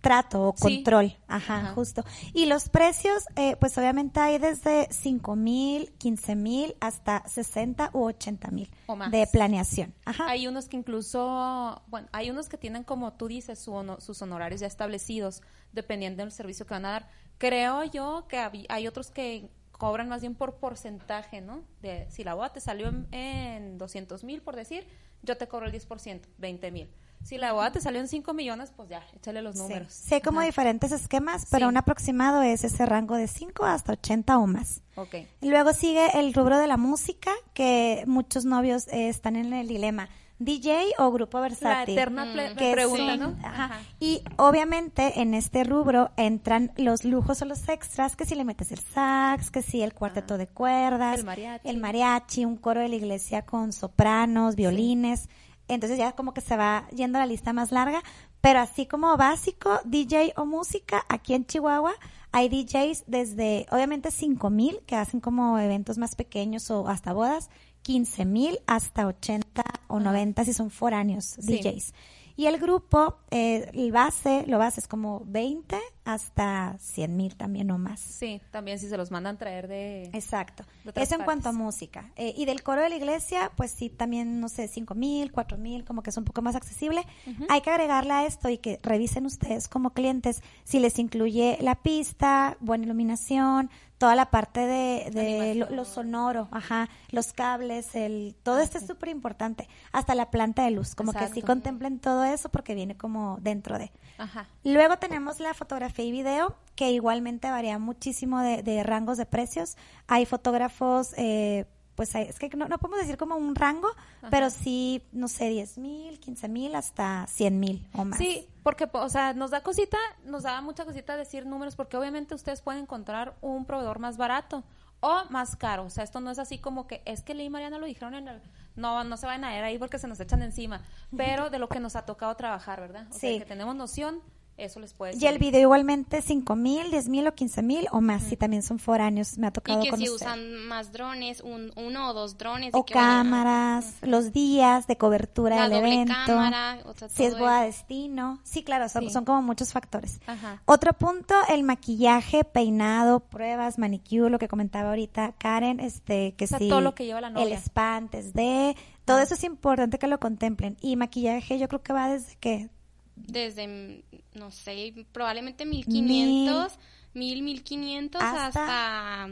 trato o Sí. control. Ajá, Ajá. justo. Y los precios, eh, pues obviamente hay desde 5 mil, 15 mil hasta 60 u 80 mil O más. de planeación. Ajá. Hay unos que incluso, bueno, hay unos que tienen, como tú dices, su sus honorarios ya establecidos, dependiendo del servicio que van a dar. Creo yo que hay otros que cobran más bien por porcentaje, ¿no? De si la boda te salió en, en 200 mil, por decir, yo te cobro el 10%, 20 mil. Si la boda te salió en 5 millones, pues ya, échale los Sí. números. Sí, hay como Ajá. diferentes esquemas, pero Sí. un aproximado es ese rango de 5 hasta 80 o más. Ok. Luego sigue el rubro de la música, que muchos novios eh, están en el dilema. DJ o grupo La versátil. eterna ple- que pregunta, sí, ¿no? ajá. Ajá. Y obviamente en este rubro entran los lujos o los extras, que si le metes el sax, que si el cuarteto de cuerdas, El mariachi. el mariachi, un coro de la iglesia con sopranos, violines. Entonces ya como que se va yendo la lista más larga, pero así como básico, DJ o música, aquí en Chihuahua hay DJs desde obviamente 5 mil que hacen como eventos más pequeños o hasta bodas, 15 mil hasta 80 o 90 si son foráneos Sí. DJs. Y el grupo, eh, el base, lo base es como 20 hasta 100 mil también o más. Sí, también si se los mandan traer de... Exacto. de Eso en cuanto a música. Eh, y del coro de la iglesia, pues sí, también, no sé, cinco mil, cuatro mil, como que es un poco más accesible. Hay que agregarle a esto y que revisen ustedes como clientes si les incluye la pista, buena iluminación, toda la parte de, de lo, sonoro, ajá, los cables, el, todo esto es súper importante. Hasta la planta de luz, como que sí contemplen todo eso porque viene como dentro de. Ajá. Luego tenemos la fotografía y video, que igualmente varía muchísimo de, de rangos de precios. Hay fotógrafos, eh, pues hay- es que no, no podemos decir como un rango, pero sí, no sé, 10 mil, 15 mil hasta 100 mil o más. Sí, porque, o sea, nos da cosita, nos da mucha cosita decir números, porque obviamente ustedes pueden encontrar un proveedor más barato o más caro. O sea, esto no es así como que es que Lee y Mariana lo dijeron en el. No, no se van a ir ahí porque se nos echan encima. Pero de lo que nos ha tocado trabajar, ¿verdad? O sea, Sí. que tenemos noción, eso les puede Y el video igualmente 5 mil, 10 mil o 15 mil o más, si también son foráneos, me ha tocado Y que si usan más drones, un, uno o dos drones. o a- cámaras, los días de cobertura La del doble evento, cámara, o sea, si es boda destino. Sí, claro, son, Sí. son como muchos factores. Ajá. Otro punto, el maquillaje, peinado, pruebas, manicure, lo que comentaba ahorita Karen, este, que O sea, sí, todo lo que lleva la el novia. spa antes de, todo eso es importante que lo contemplen. Y maquillaje yo creo que va desde que Desde, mm, no sé, probablemente 1500, 1000, 1500 Hasta- hasta,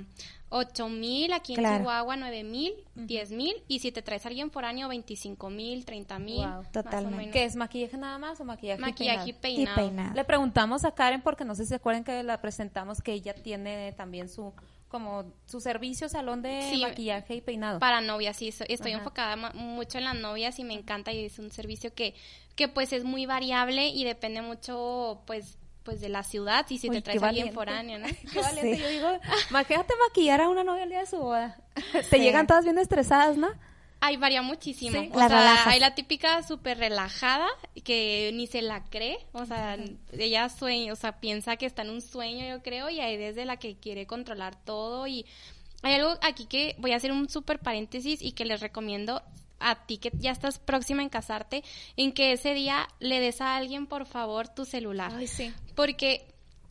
8000, aquí en Claro. Chihuahua 9000, 10000 y si te traes a alguien foráneo 25000, 30000. Wow. Totalmente. ¿Qué es maquillaje nada más o maquillaje, y Maquillaje y peinado? y peinado. Le preguntamos a Karen porque no sé si se acuerdan que la presentamos que ella tiene también su como su servicio salón de Sí. maquillaje y peinado. Para novias, sí, estoy Ajá. enfocada mucho en las novias y me encanta y es un servicio que, que pues es muy variable y depende mucho pues pues de la ciudad y si Uy, te traes a alguien foráneo, ¿no? Qué valiente. Sí. Yo digo, imagínate maquillar a una novia el día de su boda. Te Sí. llegan todas bien estresadas, ¿no? Ay, varía muchísimo. Sí. O La sea, relajas. hay la típica súper relajada que ni se la cree. O sea, ella sueña, o sea, piensa que está en un sueño, yo creo, y hay desde la que quiere controlar todo. Y hay algo aquí que voy a hacer un súper paréntesis y que les recomiendo a ti que ya estás próxima en casarte, en que ese día le des a alguien, por favor, tu celular. sí. Porque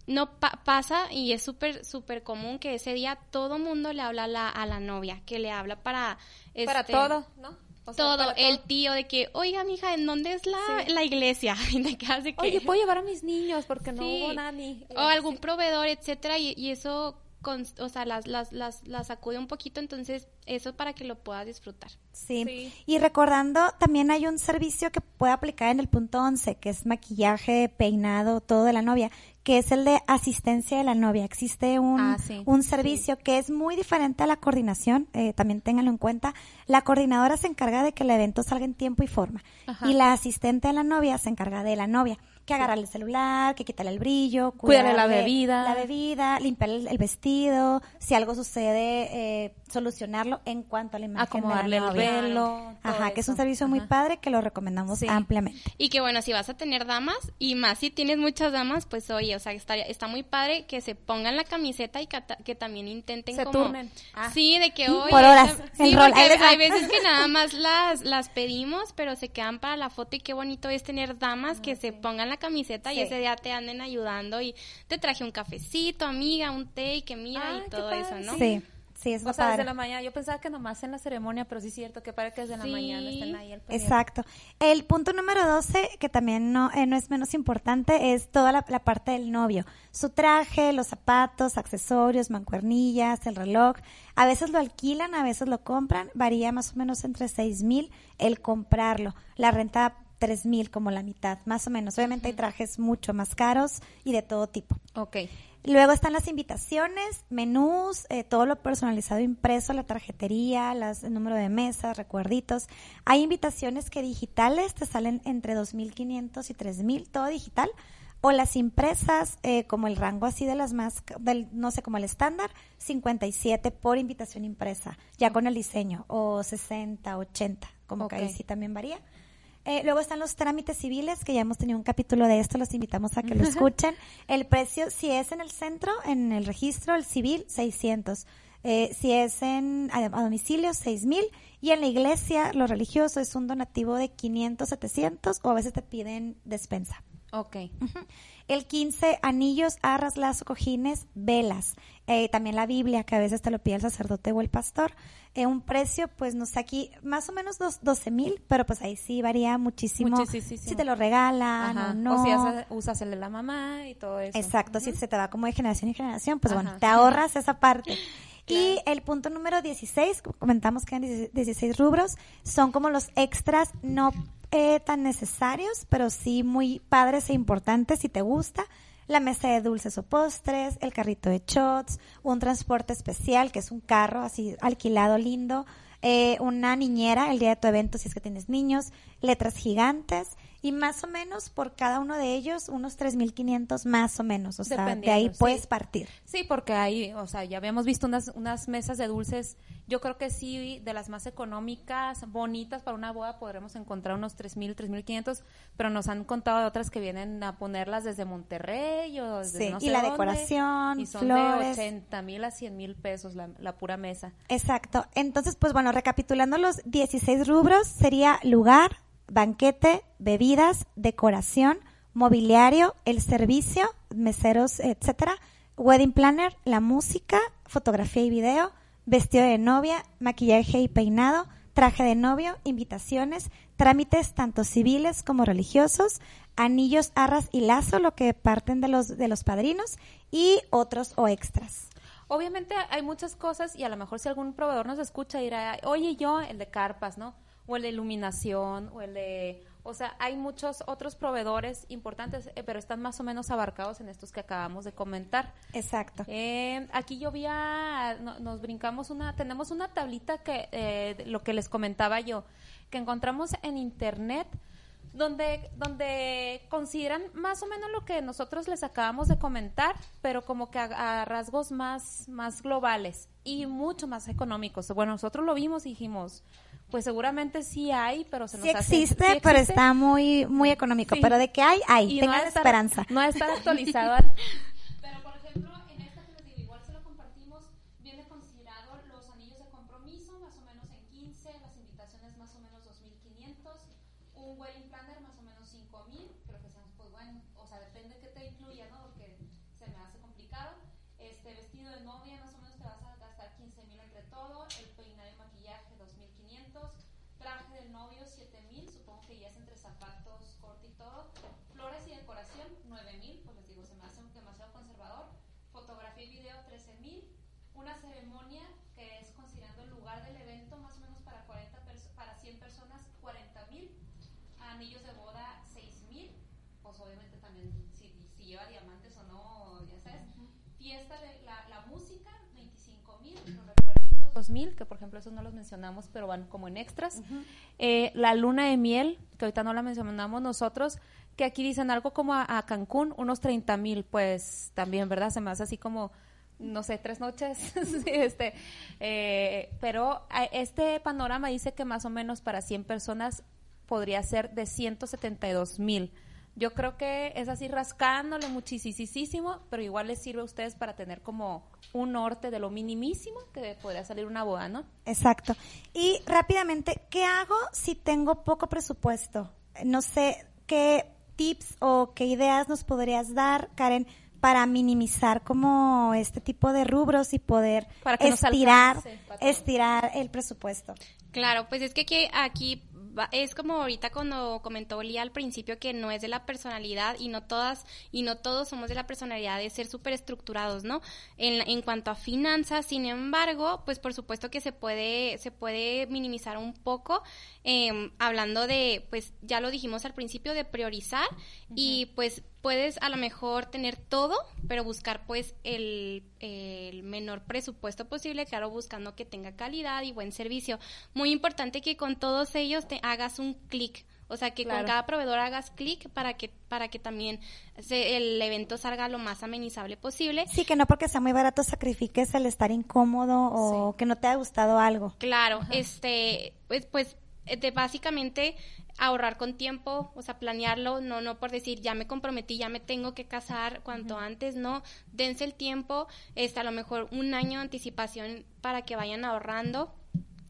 no pa- pasa y es súper, súper común que ese día todo mundo le habla a la, a la novia, que le habla para... Para este, todo, ¿no? O sea, todo, el todo. tío de que, oiga, mija, ¿en dónde es la, Sí. la iglesia? De que... Oye, ¿puedo llevar a mis niños? Porque no Sí. hubo nani. O algún proveedor, etcétera, y, y eso, con- o sea, las, las, las, las sacude un poquito, entonces eso para que lo puedas disfrutar. Sí. Sí. Y recordando, también hay un servicio que puede aplicar en el punto 11, que es maquillaje, peinado, todo de la novia, que es el de asistencia de la novia. Existe un, Ah, sí, un servicio que es muy diferente a la coordinación, eh, también ténganlo en cuenta. La coordinadora se encarga de que el evento salga en tiempo y forma. Ajá. Y la asistente de la novia se encarga de la novia. Que agarrarle el celular, que quitarle el brillo, Cuidarle la bebida. La bebida, limpiar el, el vestido, si algo sucede, eh, solucionarlo en cuanto a la imagen Acomodarle la el velo. Ajá, que es un servicio muy padre que lo recomendamos Sí. ampliamente. Y que bueno, si vas a tener damas, y más si tienes muchas damas, pues oye, o sea, estaría, está muy padre que se pongan la camiseta y que, que también intenten Se como... turnen. Ah. Sí, de que hoy... Por horas, el Sí, rol, hay veces que nada más las, las pedimos, pero se quedan para la foto y qué bonito es tener damas que se pongan la camiseta y ese día te anden ayudando y te traje un cafecito, amiga, un té y que mira y todo padre, eso, ¿no? Sí, sí, es O lo sea, desde la mañana. Yo pensaba que nomás en la ceremonia, pero sí es cierto que para que desde la Sí. mañana estén ahí el pendiente. Exacto. El punto número 12, que también no, eh, no es menos importante, es toda la, la parte del novio. Su traje, los zapatos, accesorios, mancuernillas, el reloj. A veces lo alquilan, a veces lo compran. Varía más o menos entre seis mil el comprarlo. La renta tres mil como la mitad, más o menos. Obviamente hay trajes mucho más caros y de todo tipo. Ok. Luego están las invitaciones, menús, eh, todo lo personalizado impreso, la tarjetería, las, el número de mesas, recuerditos. Hay invitaciones que digitales te salen entre 2.500 y 3.000, todo digital. O las impresas, eh, como el rango así de las más, del, no sé, como el estándar, 57 por invitación impresa, ya con el diseño, o 60, 80, como que ahí sí también varía. Eh, luego están los trámites civiles, que ya hemos tenido un capítulo de esto, los invitamos a que lo escuchen. El precio, si es en el centro, en el registro, el civil, 600. Eh, si es en a, a domicilio, 6000. Y en la iglesia, lo religioso, es un donativo de 500, 700, o a veces te piden despensa. Ok. El 15, anillos, arras, lazo, cojines, velas. Eh, también la Biblia, que a veces te lo pide el sacerdote o el pastor. Eh, un precio, pues no sé, aquí más o menos dos, 12 mil, pero pues ahí sí varía muchísimo. Muchísimo. Si te lo regalan Ajá. o no. O si haces- usas el de la mamá y todo eso. Exacto, si se te va como de generación en generación, pues bueno, te ahorras esa parte. Y el punto número 16, como comentamos que en 16 rubros, son como los extras no eh, tan necesarios, pero sí muy padres e importantes si te gusta. La mesa de dulces o postres, el carrito de shots, un transporte especial, que es un carro así alquilado lindo, eh, una niñera el día de tu evento si es que tienes niños, letras gigantes y más o menos por cada uno de ellos unos 3.500 más o menos. O sea, de ahí Dependiendo, sí. puedes partir. Sí, porque hay, o sea, ya habíamos visto unas, unas mesas de dulces, yo creo que sí, de las más económicas, bonitas para una boda, podremos encontrar unos 3.000, 3.500, pero nos han contado de otras que vienen a ponerlas desde Monterrey o desde Sí, no y sé la dónde, decoración, y son flores. de 80 mil a 100 mil pesos la, la pura mesa. Exacto. Entonces, pues bueno, recapitulando los 16 rubros, sería lugar, banquete, bebidas, decoración, mobiliario, el servicio, meseros, etcétera, wedding planner, la música, fotografía y video, vestido de novia, maquillaje y peinado, traje de novio, invitaciones, trámites tanto civiles como religiosos, anillos, arras y lazo, lo que parten de los de los padrinos y otros o extras. Obviamente hay muchas cosas y a lo mejor si algún proveedor nos escucha dirá, oye yo, el de carpas, ¿no? O el de iluminación, o el de... O sea, hay muchos otros proveedores importantes, eh, pero están más o menos abarcados en estos que acabamos de comentar. Exacto. Eh, aquí yo vi, a- no- nos brincamos una, tenemos una tablita que, eh, lo que les comentaba yo, que encontramos en internet, donde, donde consideran más o menos lo que nosotros les acabamos de comentar, pero como que a, a rasgos más, más globales y mucho más económicos. Bueno, nosotros lo vimos y dijimos, pues seguramente sí hay, pero se nos Sí hace... existe, sí pero existe, está muy muy económico. Sí. Pero de que hay, hay. y Tengan de estar- esperanza. No estar actualizado al- Pero, por ejemplo, en esta que les digo, igual se lo compartimos, viene considerado los anillos de compromiso, más o menos en 15, las invitaciones más o menos 2.500, un wedding planner más o menos 5.000, creo que sean, pues bueno, o sea, depende que te incluya, ¿no? Porque se me hace complicado. Este vestido de novia, más o menos te vas a gastar 15.000 entre todo, el peinado y maquillaje 2.500, traje del novio 7.000, supongo que ya es entre zapatos, corte y todo, flores y decoración 9.000, pues les digo, se me hace demasiado conservador, fotografía y video 13.000, una ceremonia que es considerando el lugar del evento más o menos para 40 pers- para 100 personas 40.000, anillos de boda 6.000, pues obviamente también si, si lleva diamantes o no, ya sabes, fiesta de la, la música 25.000, los recuerditos 2000, que por ejemplo esos no los mencionamos, pero van como en extras. Eh, la luna de miel, que ahorita no la mencionamos nosotros, que aquí dicen algo como a, a Cancún, unos 30 mil, pues también, ¿verdad? Se me hace así como no sé, tres noches, sí, este, eh, pero a- este panorama dice que más o menos para 100 personas podría ser de 172 mil. Yo creo que es así rascándole muchísimo, pero igual les sirve a ustedes para tener como un norte de lo minimísimo que podría salir una boda, ¿no? Exacto. Y rápidamente, ¿qué hago si tengo poco presupuesto? No sé qué tips o qué ideas nos podrías dar, Karen, para minimizar como este tipo de rubros y poder Para que nos estirar, alcance estirar el presupuesto. Claro, pues es que aquí, aquí va- es como ahorita cuando comentó Lía al principio que no es de la personalidad y no todas y no todos somos de la personalidad de ser súper estructurados, ¿no? En, en cuanto a finanzas, sin embargo, pues por supuesto que se puede se puede minimizar un poco eh, hablando de, pues ya lo dijimos al principio de priorizar y pues puedes a lo mejor tener todo, pero buscar pues el, el menor presupuesto posible, claro, buscando que tenga calidad y buen servicio. Muy importante que con todos ellos te hagas un clic. O sea, que Claro. con cada proveedor hagas clic para que para que también se- el evento salga lo más amenizable posible. Sí, que no porque sea muy barato sacrifiques el estar incómodo o que no te haya gustado algo. Claro, este, pues, pues, eh, de básicamente ahorrar con tiempo, o sea, planearlo, no, no por decir ya me comprometí, ya me tengo que casar cuanto antes, no, dense el tiempo, este, a lo mejor un año de anticipación para que vayan ahorrando.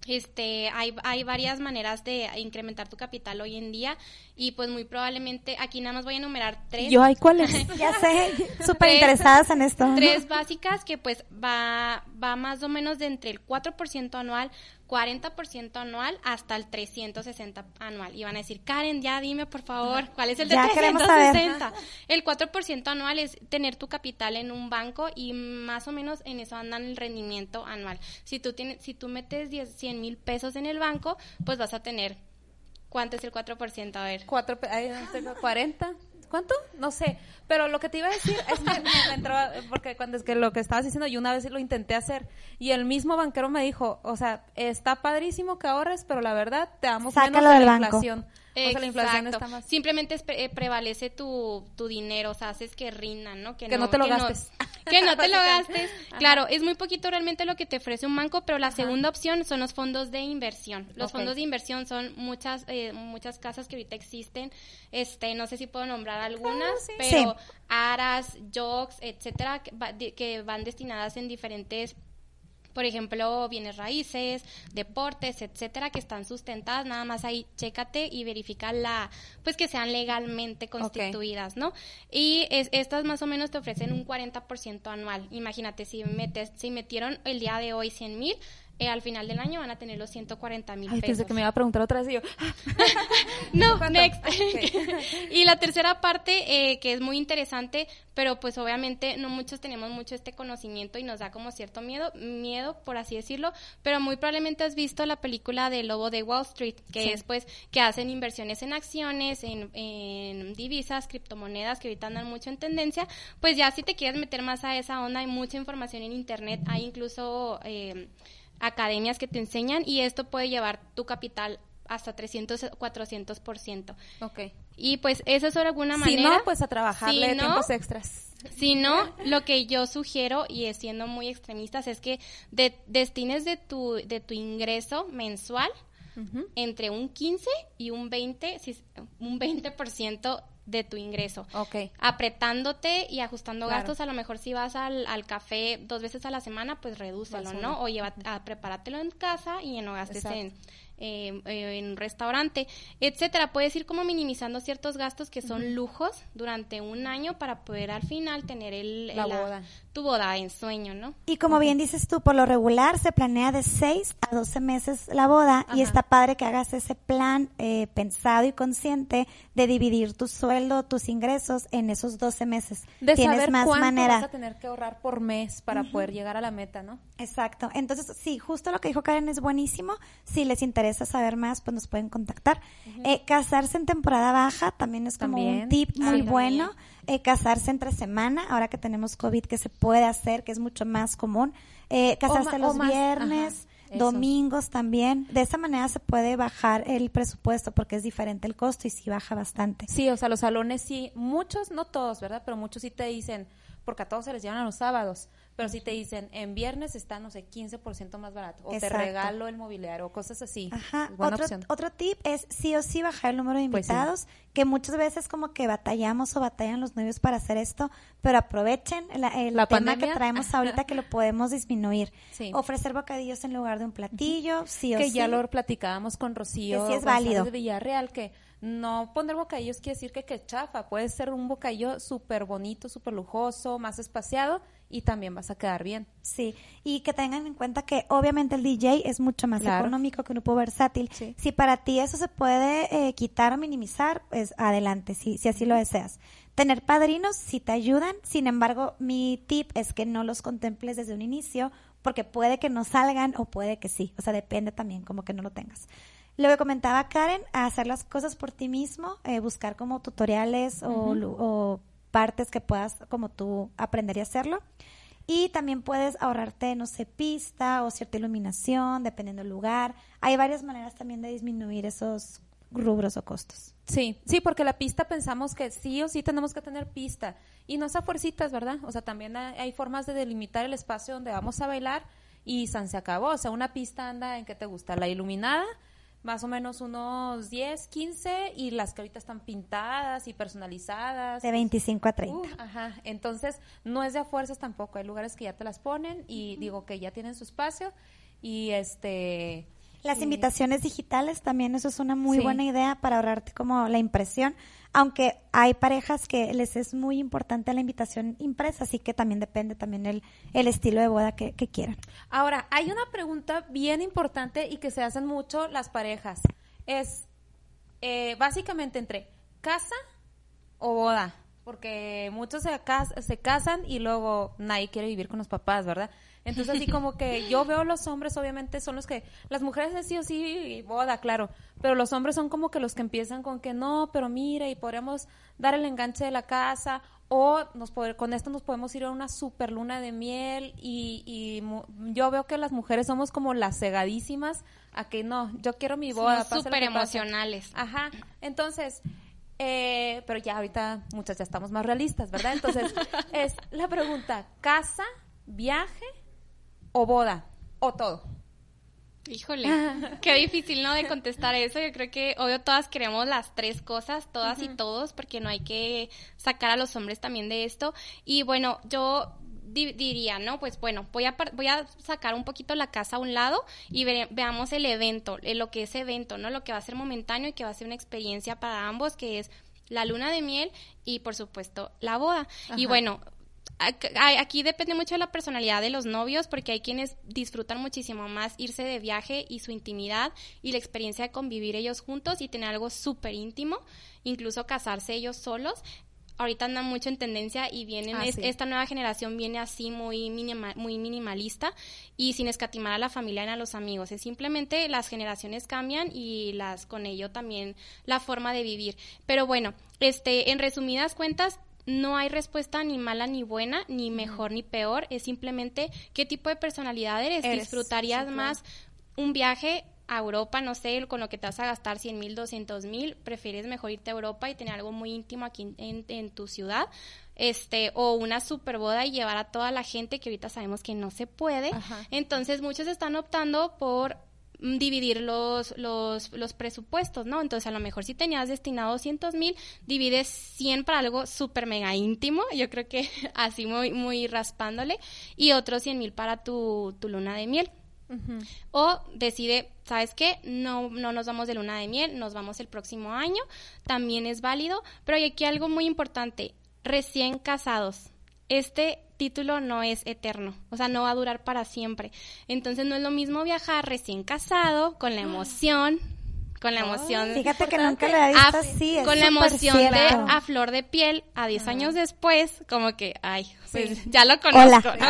Este, hay, hay varias maneras de incrementar tu capital hoy en día y pues muy probablemente aquí nada más voy a enumerar tres. Yo, ¿hay cuál es? Ya sé, súper interesadas en esto. Tres básicas que pues va, va más o menos de entre el 4% anual, 40% anual hasta el 360 anual. Y van a decir, Karen, ya dime por favor, ¿cuál es el de Ya queremos saber. 360? El 4% anual es tener tu capital en un banco y más o menos en eso andan el rendimiento anual. Si tú tienes, si tú metes 10, 100 mil pesos en el banco, pues vas a tener, ¿cuánto es el 4%? A ver. Cuatro, pe- ay, no tengo 40. ¿Cuánto? No sé. Pero lo que te iba a decir es que me, entró, porque cuando es que lo que estabas diciendo, yo una vez lo intenté hacer y el mismo banquero me dijo, o sea, está padrísimo que ahorres, pero la verdad te damos Sácalo menos de la banco. Inflación. O sea, la inflación Exacto. está más... Simplemente es eh, prevalece tu, tu dinero, o sea, haces que rindan, ¿no? Que no te lo gastes. que no te lo gastes. Ajá. Claro, es muy poquito realmente lo que te ofrece un banco, pero la segunda opción son los fondos de inversión. Los fondos de inversión son muchas eh, muchas casas que ahorita existen. Este, no sé si puedo nombrar algunas, sí. pero Sí. Aras, Jocks, etcétera, que, va- de- que van destinadas en diferentes por ejemplo, bienes raíces, deportes, etcétera, que están sustentadas, nada más ahí chécate y verifica la, pues que sean legalmente constituidas, ¿no? Y es- estas más o menos te ofrecen un 40% anual. Imagínate, si metes, si metieron el día de hoy 100 mil, eh, al final del año van a tener los 140 mil pesos. pensé que me iba a preguntar otra vez y yo, No, ¿Cuánto? next. Y la tercera parte, eh, que es muy interesante, pero pues obviamente no muchos tenemos mucho este conocimiento y nos da como cierto miedo, miedo por así decirlo, pero muy probablemente has visto la película de Lobo de Wall Street, que Sí. es pues que hacen inversiones en acciones, en, en divisas, criptomonedas, que ahorita andan mucho en tendencia, pues ya si te quieres meter más a esa onda, hay mucha información en internet, hay incluso... eh, academias que te enseñan y esto puede llevar tu capital hasta 300, 400%. ok. Y pues eso es de alguna Si manera. no, pues a trabajarle Si no, tiempos extras. Si no, lo que yo sugiero, y es siendo muy extremistas, es que de- destines de tu, de tu ingreso mensual entre un 15 y un 20, si un 20% de tu ingreso. Ok. Apretándote y ajustando Claro. gastos, a lo mejor si vas al, al café dos veces a la semana, pues redúcelo, ¿no? O lleva, a, prepáratelo en casa y no gastes en, eh, eh, en un restaurante, etcétera. Puedes ir como minimizando ciertos gastos que son lujos durante un año para poder al final tener el, La boda. Tu boda en sueño, ¿no? Y como bien dices tú, por lo regular se planea de 6 a 12 meses la boda y está padre que hagas ese plan eh, pensado y consciente de dividir tu sueldo, tus ingresos en esos 12 meses. De Tienes saber más cuánto manera. vas a tener que ahorrar por mes para poder llegar a la meta, ¿no? Exacto. Entonces, sí, justo lo que dijo Karen es buenísimo. Si les interesa saber más, pues nos pueden contactar. Eh, casarse en temporada baja también es como También. un tip Ah, muy también. Eh, casarse entre semana, ahora que tenemos COVID, que se puede hacer, que es mucho más común. Eh, casarse o los viernes, ajá, eso. domingos también. De esa manera se puede bajar el presupuesto porque es diferente el costo y sí baja bastante. Sí, o sea, los salones sí, muchos, no todos, ¿verdad? Pero muchos sí te dicen, porque a todos se les llevan a los sábados, Pero si te dicen, en viernes está, no sé, 15% más barato, o te regalo el mobiliario, o cosas así. Ajá. Buena Otro, opción. otro tip es sí o sí bajar el número de Pues sí. invitados, que muchas veces como que batallamos o batallan los novios para hacer esto, pero aprovechen la- el La tema pandemia. que traemos ahorita que lo podemos disminuir. Sí. Ofrecer bocadillos en lugar de un platillo, sí o que sí. ya lo platicábamos con Rocío Que sí es válido. de Villarreal, que no poner bocadillos quiere decir que, que chafa, puede ser un bocadillo súper bonito, súper lujoso, más espaciado y también vas a quedar bien. Sí, y que tengan en cuenta que obviamente el DJ es mucho más Claro. económico que un grupo versátil. Sí. Si para ti eso se puede eh, quitar o minimizar, pues adelante, si, si así lo deseas. Tener padrinos si te ayudan, sin embargo, mi tip es que no los contemples desde un inicio, porque puede que no salgan o puede que sí, o sea, depende también como que no lo tengas. Lo que comentaba Karen, hacer las cosas por ti mismo, eh, buscar como tutoriales o partes que puedas como tú aprender y hacerlo. Y también puedes ahorrarte, no sé, pista o cierta iluminación, dependiendo del lugar. Hay varias maneras también de disminuir esos rubros o costos. Sí, sí, porque la pista pensamos que sí o sí tenemos que tener pista. Y no es a fuercitas, ¿verdad? O sea, también hay, formas de delimitar el espacio donde vamos a bailar y san se acabó. O sea, una pista anda en que te gusta la iluminada, más o menos unos 10, 15, y las que ahorita están pintadas y personalizadas. De 25 a 30. Uh, ajá, entonces no es de a fuerzas tampoco, hay lugares que ya te las ponen y digo que ya tienen su espacio y este Las invitaciones digitales también, eso es una muy Sí. buena idea para ahorrarte como la impresión, aunque hay parejas que les es muy importante la invitación impresa, así que también depende también el, el estilo de boda que, que quieran. Ahora, hay una pregunta bien importante y que se hacen mucho las parejas. Es eh, básicamente entre casa o boda. Porque muchos se, cas- se casan y luego nadie quiere vivir con los papás, ¿verdad? Entonces, así como que yo veo los hombres, obviamente, son los que. Las mujeres es sí o sí boda, claro. Pero los hombres son como que los que empiezan con que no, pero mire, y podríamos dar el enganche de la casa. O nos pod- con esto nos podemos ir a una super luna de miel. Y, y mu- yo veo que las mujeres somos como las cegadísimas a que no, yo quiero mi boda. Súper emocionales. Ajá, entonces, eh, pero ya ahorita muchas ya estamos más realistas, ¿verdad? Entonces, es la pregunta, ¿casa, viaje o boda? O todo. Híjole, qué difícil, ¿no? De contestar eso. Yo creo que obvio todas queremos las tres cosas, todas y todos, porque no hay que sacar a los hombres también de esto. Y bueno, yo di- diría, ¿no? Pues bueno, voy a, par- voy a sacar un poquito la casa a un lado y veamos el evento, eh, lo que es evento, ¿no? Lo que va a ser momentáneo y que va a ser una experiencia para ambos, que es la luna de miel y por supuesto la boda. Y bueno, Aquí depende mucho de la personalidad de los novios porque hay quienes disfrutan muchísimo más irse de viaje y su intimidad y la experiencia de convivir ellos juntos y tener algo súper íntimo, incluso casarse ellos solos. Ahorita anda mucho en tendencia y vienen, Ah, es- sí. esta nueva generación viene así muy, minima- muy minimalista y sin escatimar a la familia ni a los amigos. Es simplemente las generaciones cambian y las con ello también la forma de vivir. Pero bueno, este, en resumidas cuentas, no hay respuesta ni mala ni buena, ni mejor ni peor, es simplemente qué tipo de personalidad eres. Eres, ¿Disfrutarías sí, claro. más un viaje a Europa, no sé, con lo que te vas a gastar 100 mil, 200 mil? ¿Prefieres mejor irte a Europa y tener algo muy íntimo aquí en, en tu ciudad? Este, o una super boda y llevar a toda la gente que ahorita sabemos que no se puede. Ajá. Entonces muchos están optando por dividir los, los, los presupuestos, ¿no? Entonces, a lo mejor si tenías destinado 200 mil, divides 100 para algo súper mega íntimo, yo creo que así muy, muy raspándole, y otros 100 mil para tu, tu luna de miel. O decide, ¿sabes qué? No, no nos vamos de luna de miel, nos vamos el próximo año, también es válido, pero hay aquí algo muy importante, recién casados. Este título no es eterno, o sea, no va a durar para siempre. Entonces no es lo mismo viajar recién casado, con la emoción, con la emoción Fíjate que nunca lo había visto así. es con la emoción de a flor de piel a 10 años después, como que, ay, pues ya lo conozco, Hola. ¿no?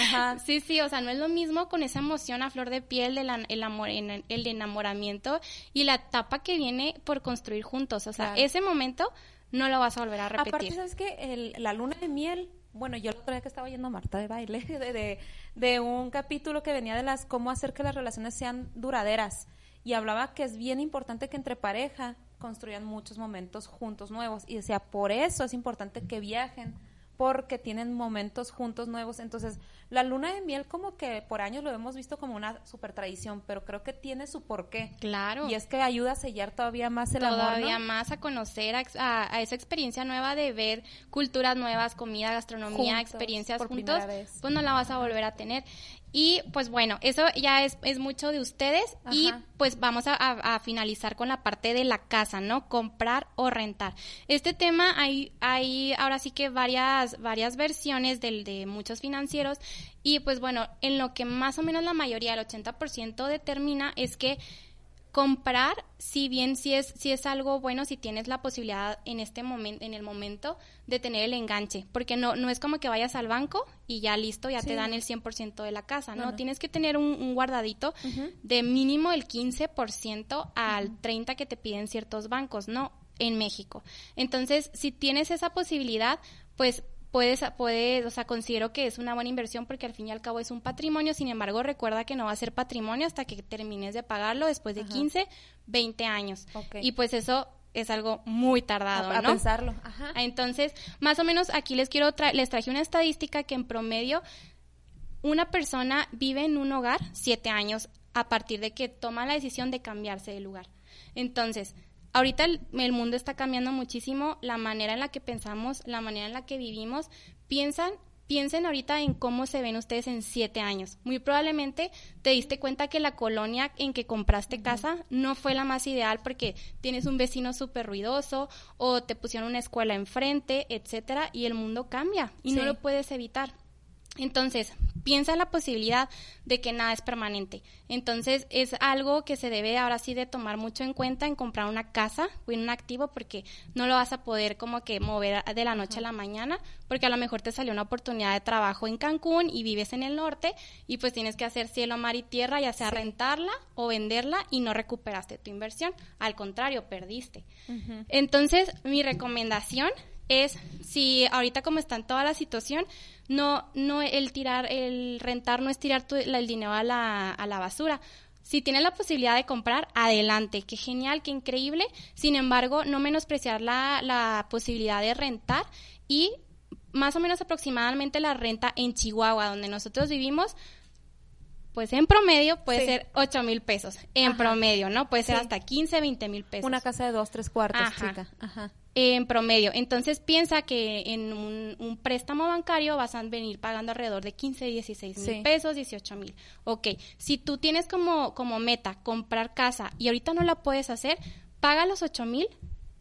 Ajá. Sí, sí, o sea, no es lo mismo con esa emoción a flor de piel del an- el, amor, en- el enamoramiento y la etapa que viene por construir juntos. O sea, Claro. ese momento no lo vas a volver a Aparte, repetir. ¿sabes que La luna de miel, bueno, yo el otro día que estaba yendo a Marta de baile, de, de, de un capítulo que venía de las cómo hacer que las relaciones sean duraderas. Y hablaba que es bien importante que entre pareja construyan muchos momentos juntos nuevos. Y decía, por eso es importante que viajen, porque tienen momentos juntos nuevos. Entonces, la luna de miel como que por años lo hemos visto como una super tradición, pero creo que tiene su porqué. Claro. Y es que ayuda a sellar todavía más el amor, Todavía más a conocer a, a esa experiencia nueva de ver culturas nuevas, comida, gastronomía, Juntos, experiencias por juntos, primera vez. pues no la vas a volver a tener. Y pues bueno, eso ya es, es mucho de ustedes y pues vamos a, a- a finalizar con la parte de la casa, ¿no? Comprar o rentar. Este tema hay, hay ahora sí que varias, varias versiones del, de muchos financieros y pues bueno, en lo que más o menos la mayoría, el 80% determina es que comprar, si bien si es, si es algo bueno, si tienes la posibilidad en este momento, en el momento de tener el enganche, porque no, no es como que vayas al banco y ya listo, ya Sí. te dan el 100% de la casa, ¿no? No, no. Tienes que tener un, un guardadito de mínimo el 15% al 30% que te piden ciertos bancos, ¿no? En México. Entonces, si tienes esa posibilidad, pues puedes, puedes, o sea, considero que es una buena inversión porque al fin y al cabo es un patrimonio, sin embargo, recuerda que no va a ser patrimonio hasta que termines de pagarlo después de Ajá. 15, 20 años. Y pues eso es algo muy tardado, a, a ¿no? pensarlo. Ajá. Entonces, más o menos aquí les quiero tra- les traje una estadística que en promedio una persona vive en un hogar siete años a partir de que toma la decisión de cambiarse de lugar. Entonces, ahorita el, el mundo está cambiando muchísimo, la manera en la que pensamos, la manera en la que vivimos. Piensan, piensen ahorita en cómo se ven ustedes en siete años. Muy probablemente te diste cuenta que la colonia en que compraste casa no fue la más ideal porque tienes un vecino súper ruidoso o te pusieron una escuela enfrente, etcétera, y el mundo cambia y no lo puedes evitar. Entonces, piensa en la posibilidad de que nada es permanente. Entonces, es algo que se debe ahora sí de tomar mucho en cuenta en comprar una casa o en un activo porque no lo vas a poder como que mover de la noche a la mañana porque a lo mejor te salió una oportunidad de trabajo en Cancún y vives en el norte y pues tienes que hacer cielo, mar y tierra, ya sea rentarla o venderla y no recuperaste tu inversión. Al contrario, perdiste. Entonces, mi recomendación es si ahorita como está en toda la situación, no, no el tirar, el rentar no es tirar tu- el dinero a la, a la basura. Si tienes la posibilidad de comprar, adelante, qué genial, qué increíble. Sin embargo, no menospreciar la, la posibilidad de rentar y más o menos aproximadamente la renta en Chihuahua, donde nosotros vivimos, pues en promedio puede Sí. ser 8 mil pesos, en Ajá. promedio, ¿no? Puede ser Sí. hasta 15, 20 mil pesos Una casa de dos, tres cuartos, Ajá. chica. Ajá. En promedio. Entonces piensa que en un, un préstamo bancario vas a venir pagando alrededor de 15, 16 mil Sí. pesos, 18 mil. Ok, si tú tienes como, como meta comprar casa y ahorita no la puedes hacer, paga los 8 mil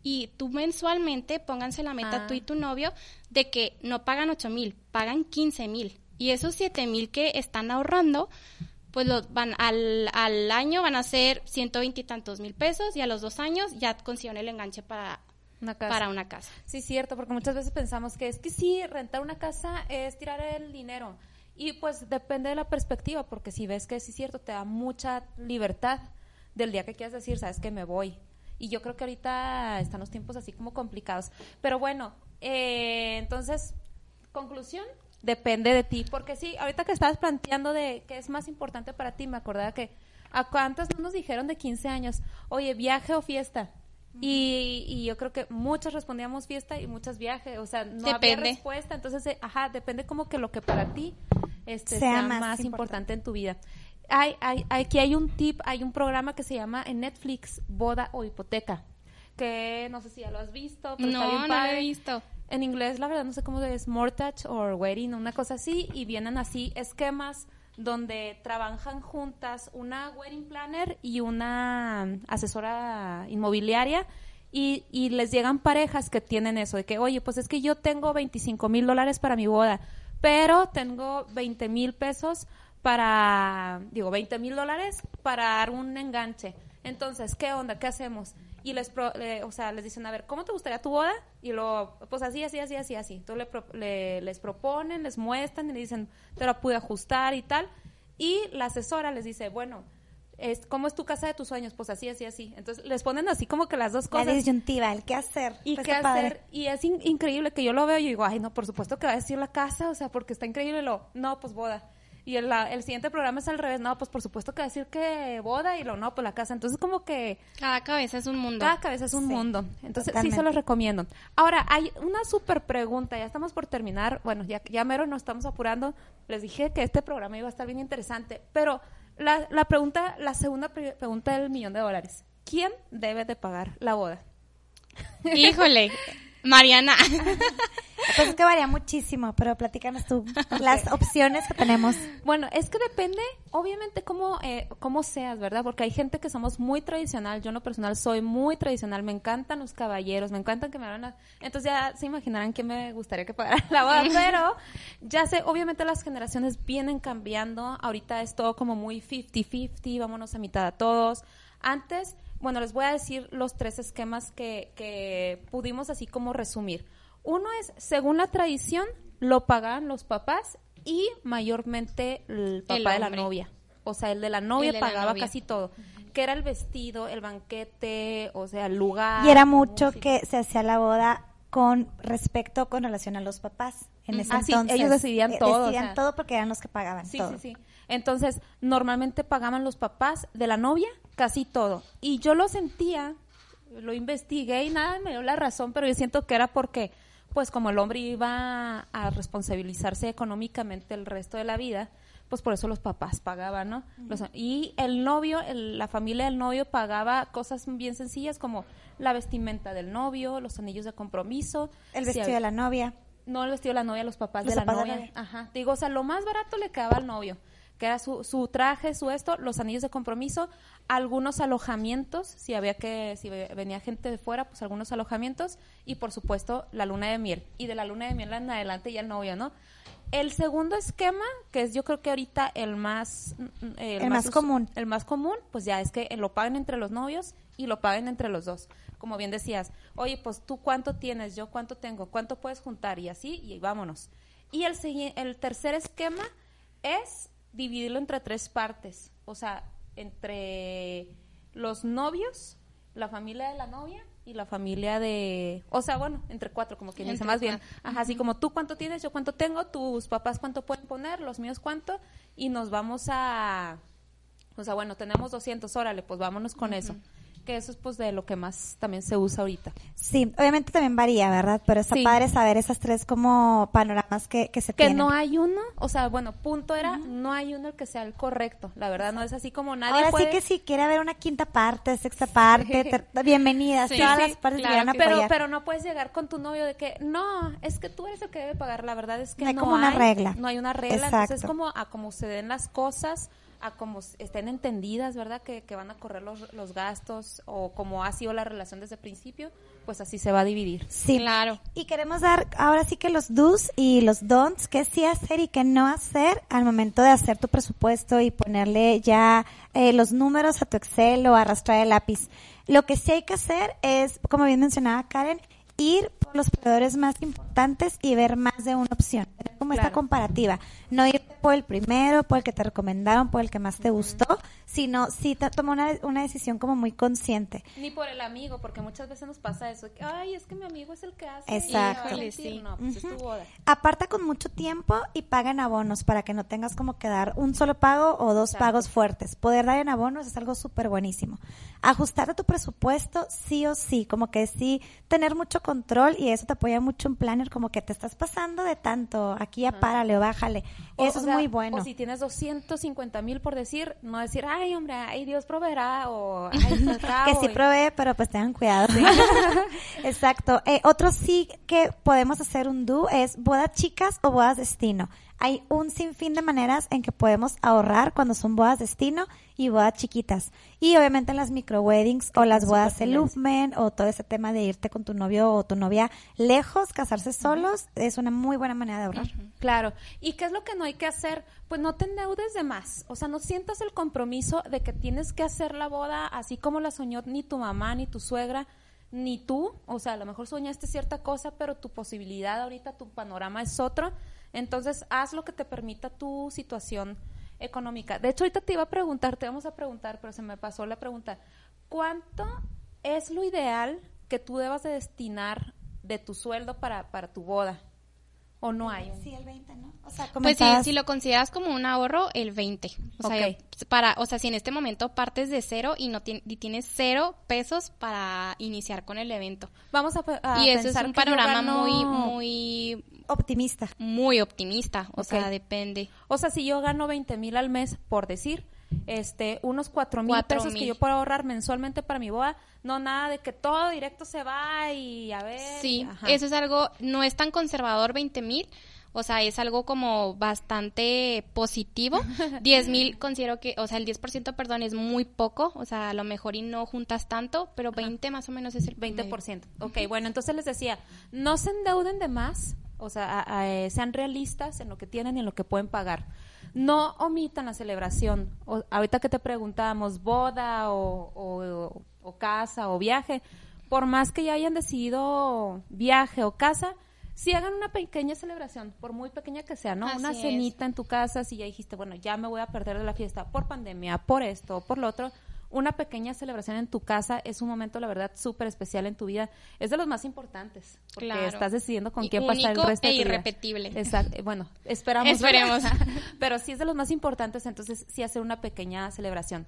y tú mensualmente pónganse la meta Ah. tú y tu novio de que no pagan 8 mil, pagan 15 mil. Y esos 7 mil que están ahorrando, pues los van al, al año van a ser 120 y tantos mil pesos y a los dos años ya consiguen el enganche para, Una casa. para una casa. Sí, cierto, porque muchas veces pensamos que es que sí, rentar una casa es tirar el dinero. Y pues depende de la perspectiva, porque si ves que sí es cierto, te da mucha libertad del día que quieras decir, sabes que me voy. Y yo creo que ahorita están los tiempos así como complicados. Pero bueno, eh, entonces, conclusión, depende de ti. Porque sí, ahorita que estabas planteando de qué es más importante para ti, me acordaba que a cuántas no nos dijeron de 15 años, oye, viaje o fiesta. Y, y yo creo que muchos respondíamos fiesta y muchas viaje, o sea, no había respuesta, entonces, eh, ajá, depende como que lo que para ti este, Sea sea, más más, importante. importante en tu vida. Hay, hay, aquí hay un tip, hay un programa que se llama en Netflix, Boda o Hipoteca, que no sé si ya lo has visto, pero está No, bien no lo he visto. En inglés, la verdad, no sé cómo es mortgage or wedding, una cosa así, y vienen así esquemas donde trabajan juntas una wedding planner y una asesora inmobiliaria y, y les llegan parejas que tienen eso, de que, oye, pues es que yo tengo 25 mil dólares para mi boda, pero tengo 20 mil pesos para, digo, 20 mil dólares para dar un enganche. Entonces, ¿qué onda? ¿Qué hacemos? Y les, pro- le- o sea, les dicen, a ver, ¿cómo te gustaría tu boda? Y luego, pues así, así, así, así, así. Entonces le pro- le- les proponen, les muestran y le dicen, te lo pude ajustar y tal. Y la asesora les dice, bueno, es, ¿cómo es tu casa de tus sueños? Pues así, así, así. Entonces les ponen así como que las dos La cosas. disyuntiva, el qué hacer. ¿Y Pues qué padre. hacer? Y es in- increíble que yo lo veo y digo, ay, no, por supuesto que va a decir la casa, o sea, porque está increíble lo, no, pues boda. Y el, el siguiente programa es al revés, no, pues por supuesto que decir que boda y lo no, pues la casa. Entonces como que Cada cabeza es un mundo. cada cabeza es un Sí, mundo. Entonces sí se los recomiendo. Ahora, hay una súper pregunta, ya estamos por terminar, bueno, ya, ya mero nos estamos apurando. Les dije que este programa iba a estar bien interesante, pero la, la pregunta, la segunda pre- pregunta del millón de dólares. ¿Quién debe de pagar la boda? Híjole, Mariana. Pues es que varía muchísimo, pero platícanos tú las opciones que tenemos. Bueno, es que depende, obviamente, cómo, eh, cómo seas, ¿verdad? Porque hay gente que somos muy tradicional. Yo, en lo personal, soy muy tradicional. Me encantan los caballeros, me encantan que me hagan. la- Entonces, ya se imaginarán quién me gustaría que pagara la boda. Pero, ya sé, obviamente, las generaciones vienen cambiando. Ahorita es todo como muy 50-50, vámonos a mitad a todos. Antes, bueno, les voy a decir los tres esquemas que, que pudimos así como resumir. Uno es, según la tradición, lo pagaban los papás y mayormente el papá El de la novia. O sea, el de la novia la pagaba novia. casi todo. Que era el vestido, el banquete, o sea, el lugar. Y era mucho música. que se hacía la boda con respecto, con relación a los papás. En ese Ah, sí, entonces. ellos decidían eh, todo, o Decidían sea. todo porque eran los que pagaban Sí, todo. sí, sí. Entonces, normalmente pagaban los papás de la novia casi todo. Y yo lo sentía, lo investigué y nada me dio la razón, pero yo siento que era porque, pues como el hombre iba a responsabilizarse económicamente el resto de la vida, pues por eso los papás pagaban, ¿no? Los- y el novio, el- la familia del novio pagaba cosas bien sencillas como la vestimenta del novio, los anillos de compromiso. El si vestido había- de la novia. No el vestido de la novia, los papás Los de la papás novia. Ajá. Digo, o sea, lo más barato le quedaba al novio, que era su, su traje, su esto, los anillos de compromiso, algunos alojamientos, si había que, si ve- venía gente de fuera, pues algunos alojamientos, y por supuesto la luna de miel. Y de la luna de miel en adelante ya el novio, ¿no? El segundo esquema, que es yo creo que ahorita el más... El más us- común. El más común, pues ya es que lo paguen entre los novios y lo paguen entre los dos. Como bien decías, oye, pues tú cuánto tienes, yo cuánto tengo, cuánto puedes juntar y así, y vámonos. Y el, el tercer esquema es dividirlo entre tres partes. O sea, entre los novios, la familia de la novia y la familia de... O sea, bueno, entre cuatro, como quien dice, más bien. Ajá, así como tú cuánto tienes, yo cuánto tengo, tus papás cuánto pueden poner, los míos cuánto, y nos vamos a... O sea, bueno, tenemos 200, órale, pues vámonos con eso. Que eso es pues de lo que más también se usa ahorita. Sí, obviamente también varía, ¿verdad? Pero está Sí. padre saber esas tres como panoramas que, que se Que tienen. no hay uno, o sea, bueno, punto era, no hay uno el que sea el correcto. La verdad, no es así como nadie Ahora puede... sí que si quiere haber una quinta parte, sexta parte, ter- bienvenidas, Sí, todas sí, las partes claro que pero, pero no puedes llegar con tu novio de que, no, es que tú eres el que debe pagar. La verdad es que No hay no como una hay, regla. No hay una regla. Exacto. Entonces, como a como se den las cosas, a como estén entendidas, ¿verdad? Que, que van a correr los, los gastos o como ha sido la relación desde el principio, pues así se va a dividir. Sí, Claro. Y queremos dar ahora sí que los do's y los don'ts, qué sí hacer y qué no hacer al momento de hacer tu presupuesto y ponerle ya eh, los números a tu Excel o arrastrar el lápiz. Lo que sí hay que hacer es, como bien mencionaba Karen, ir por los proveedores más importantes y ver más de una opción. Como esta comparativa. No ir por el primero, por el que te recomendaron, por el que más te gustó, sino sí te- tomar una, una decisión como muy consciente. Ni por el amigo, porque muchas veces nos pasa eso. que, Ay, es que mi amigo es el que hace. y Exacto. me va a Híjole, sentir". sí. No, pues es tu boda. Aparta con mucho tiempo y paga en abonos para que no tengas como que dar un solo pago o dos Exacto. pagos fuertes. Poder dar en abonos es algo súper buenísimo. Ajustar a tu presupuesto sí o sí, como que sí tener mucho control y eso te apoya mucho en Planner, como que te estás pasando de tanto, aquí ya párale o bájale. O- eso o es sea, muy bueno. O si tienes 250 mil por decir, no decir, ay, hombre, ay, Dios proveerá, o ay, que acabo", sí provee, pero pues tengan cuidado. Exacto. Eh, otro sí que podemos hacer un do es bodas chicas o bodas destino. Hay un sinfín de maneras en que podemos ahorrar cuando son bodas destino y bodas chiquitas. Y obviamente en las micro weddings o las bodas súper elopement o todo ese tema de irte con tu novio o tu novia lejos, casarse solos, es una muy buena manera de ahorrar. Claro. ¿Y qué es lo que no hay que hacer? Pues no te endeudes de más. O sea, no sientas el compromiso de que tienes que hacer la boda así como la soñó ni tu mamá, ni tu suegra, ni tú. O sea, a lo mejor soñaste cierta cosa, pero tu posibilidad ahorita, tu panorama es otro. Entonces, haz lo que te permita tu situación económica. De hecho, ahorita te iba a preguntar, te vamos a preguntar, pero se me pasó la pregunta. ¿Cuánto es lo ideal que tú debas de destinar de tu sueldo para, para tu boda? ¿O no hay? Sí, el 20, ¿no? O sea, Pues sí, si lo consideras como un ahorro, el 20. O sea, para, o sea, si en este momento partes de cero y no tien- y tienes cero pesos para iniciar con el evento. Vamos a, a y eso es un panorama gano- muy, muy, optimista. muy optimista. O sea, depende. O sea, si yo gano 20 mil al mes, por decir, este, unos 4 mil Cuatro pesos que yo puedo ahorrar mensualmente para mi boda, no nada de que todo directo se va y a ver. Sí, ajá. eso es algo, no es tan conservador 20 mil, o sea, es algo como bastante positivo. 10 mil considero que, o sea, el 10%, perdón, es muy poco, o sea, a lo mejor y no juntas tanto, pero 20 más o menos es el promedio. 20%. Ok, bueno, entonces les decía, no se endeuden de más, o sea, a- a- eh, sean realistas en lo que tienen y en lo que pueden pagar. No omitan la celebración. O- ahorita que te preguntábamos, boda o, o- o casa o viaje, por más que ya hayan decidido viaje o casa, si hagan una pequeña celebración, por muy pequeña que sea, ¿no? Así una es. cenita en tu casa, si ya dijiste, bueno, ya me voy a perder de la fiesta por pandemia, por esto, por lo otro, una pequeña celebración en tu casa es un momento, la verdad, súper especial en tu vida. Es de los más importantes, porque Claro. estás decidiendo con Y quién pasar el resto de e tu vida. irrepetible. Exacto. Bueno, esperamos. Esperemos. Pero sí es de los más importantes, entonces sí hacer una pequeña celebración.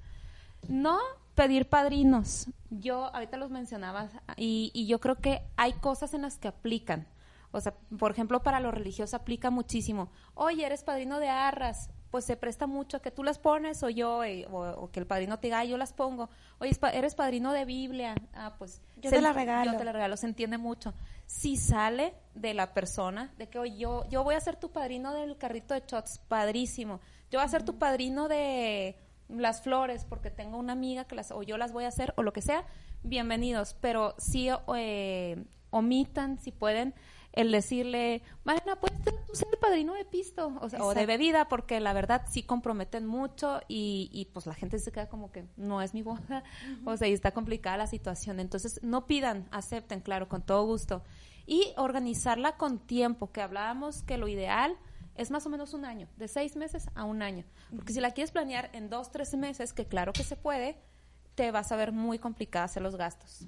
No pedir padrinos. Yo ahorita los mencionaba y, y yo creo que hay cosas en las que aplican. O sea, por ejemplo, para los religiosos aplica muchísimo. Oye, eres padrino de arras. Pues se presta mucho a que tú las pones o yo, eh, o, o que el padrino te diga, "Ay, yo las pongo. Oye, eres padrino de Biblia. Ah, pues. Yo se te la regalo. Yo te la regalo, se entiende mucho. Si sale de la persona, de que, oye, yo, yo voy a ser tu padrino del carrito de shots, padrísimo. Yo voy a ser tu padrino de las flores, porque tengo una amiga que las, o yo las voy a hacer, o lo que sea, bienvenidos. Pero sí eh, omitan, si pueden, el decirle, Mariana, puedes ser- tú ser el padrino de pisto, o, sea, o de Exacto. bebida, porque la verdad sí comprometen mucho y, y pues la gente se queda como que no es mi boda, o sea, y está complicada la situación. Entonces, no pidan, acepten, claro, con todo gusto. Y organizarla con tiempo, que hablábamos que lo ideal es más o menos un año, de seis meses a un año. Porque si la quieres planear en dos, tres meses, que claro que se puede, te vas a ver muy complicada hacer los gastos.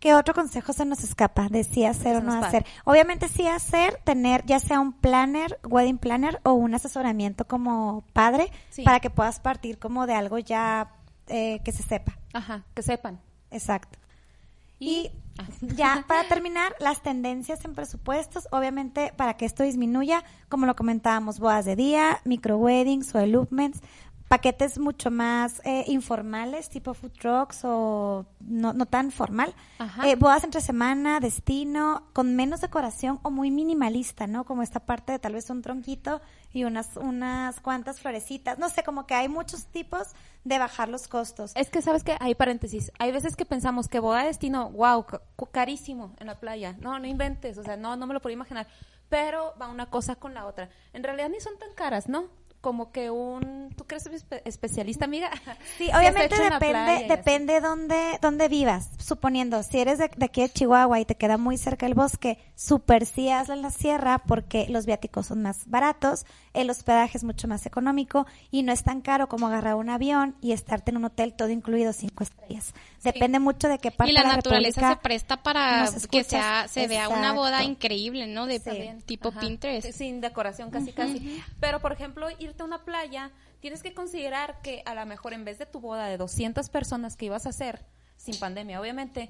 ¿Qué otro consejo se nos escapa de si hacer o no hacer? Obviamente sí hacer, tener ya sea un planner, wedding planner o un asesoramiento como padre Sí. para que puedas partir como de algo ya eh, que se sepa. Ajá, que sepan. Exacto. Y ya para terminar, las tendencias en presupuestos, obviamente para que esto disminuya, como lo comentábamos, bodas de día, micro weddings o elopements, paquetes mucho más eh, informales, tipo food trucks o no, no tan formal, Ajá. Eh, bodas entre semana, destino, con menos decoración o muy minimalista, ¿no? Como esta parte de tal vez un tronquito y unas, unas cuantas florecitas, no sé, como que hay muchos tipos de bajar los costos. Es que, ¿sabes que Hay paréntesis. Hay veces que pensamos que boda de destino, wow, carísimo en la playa. No, no inventes, o sea, no, no me lo puedo imaginar. Pero va una cosa con la otra. En realidad ni son tan caras, ¿no? Como que un... ¿Tú crees espe- especialista, amiga? Sí, obviamente depende, depende dónde, dónde vivas. Suponiendo, si eres de, de aquí de Chihuahua y te queda muy cerca el bosque, super sí hazla en la sierra porque los viáticos son más baratos, el hospedaje es mucho más económico y no es tan caro como agarrar un avión y estarte en un hotel todo incluido cinco estrellas. Depende mucho de qué parte Y la de la naturaleza República se presta para que sea, se vea una boda increíble, ¿no? De Sí. tipo Ajá. Pinterest. Sin decoración casi casi. Pero por ejemplo, irte a una playa, tienes que considerar que a lo mejor en vez de tu boda de 200 personas que ibas a hacer sin pandemia, obviamente,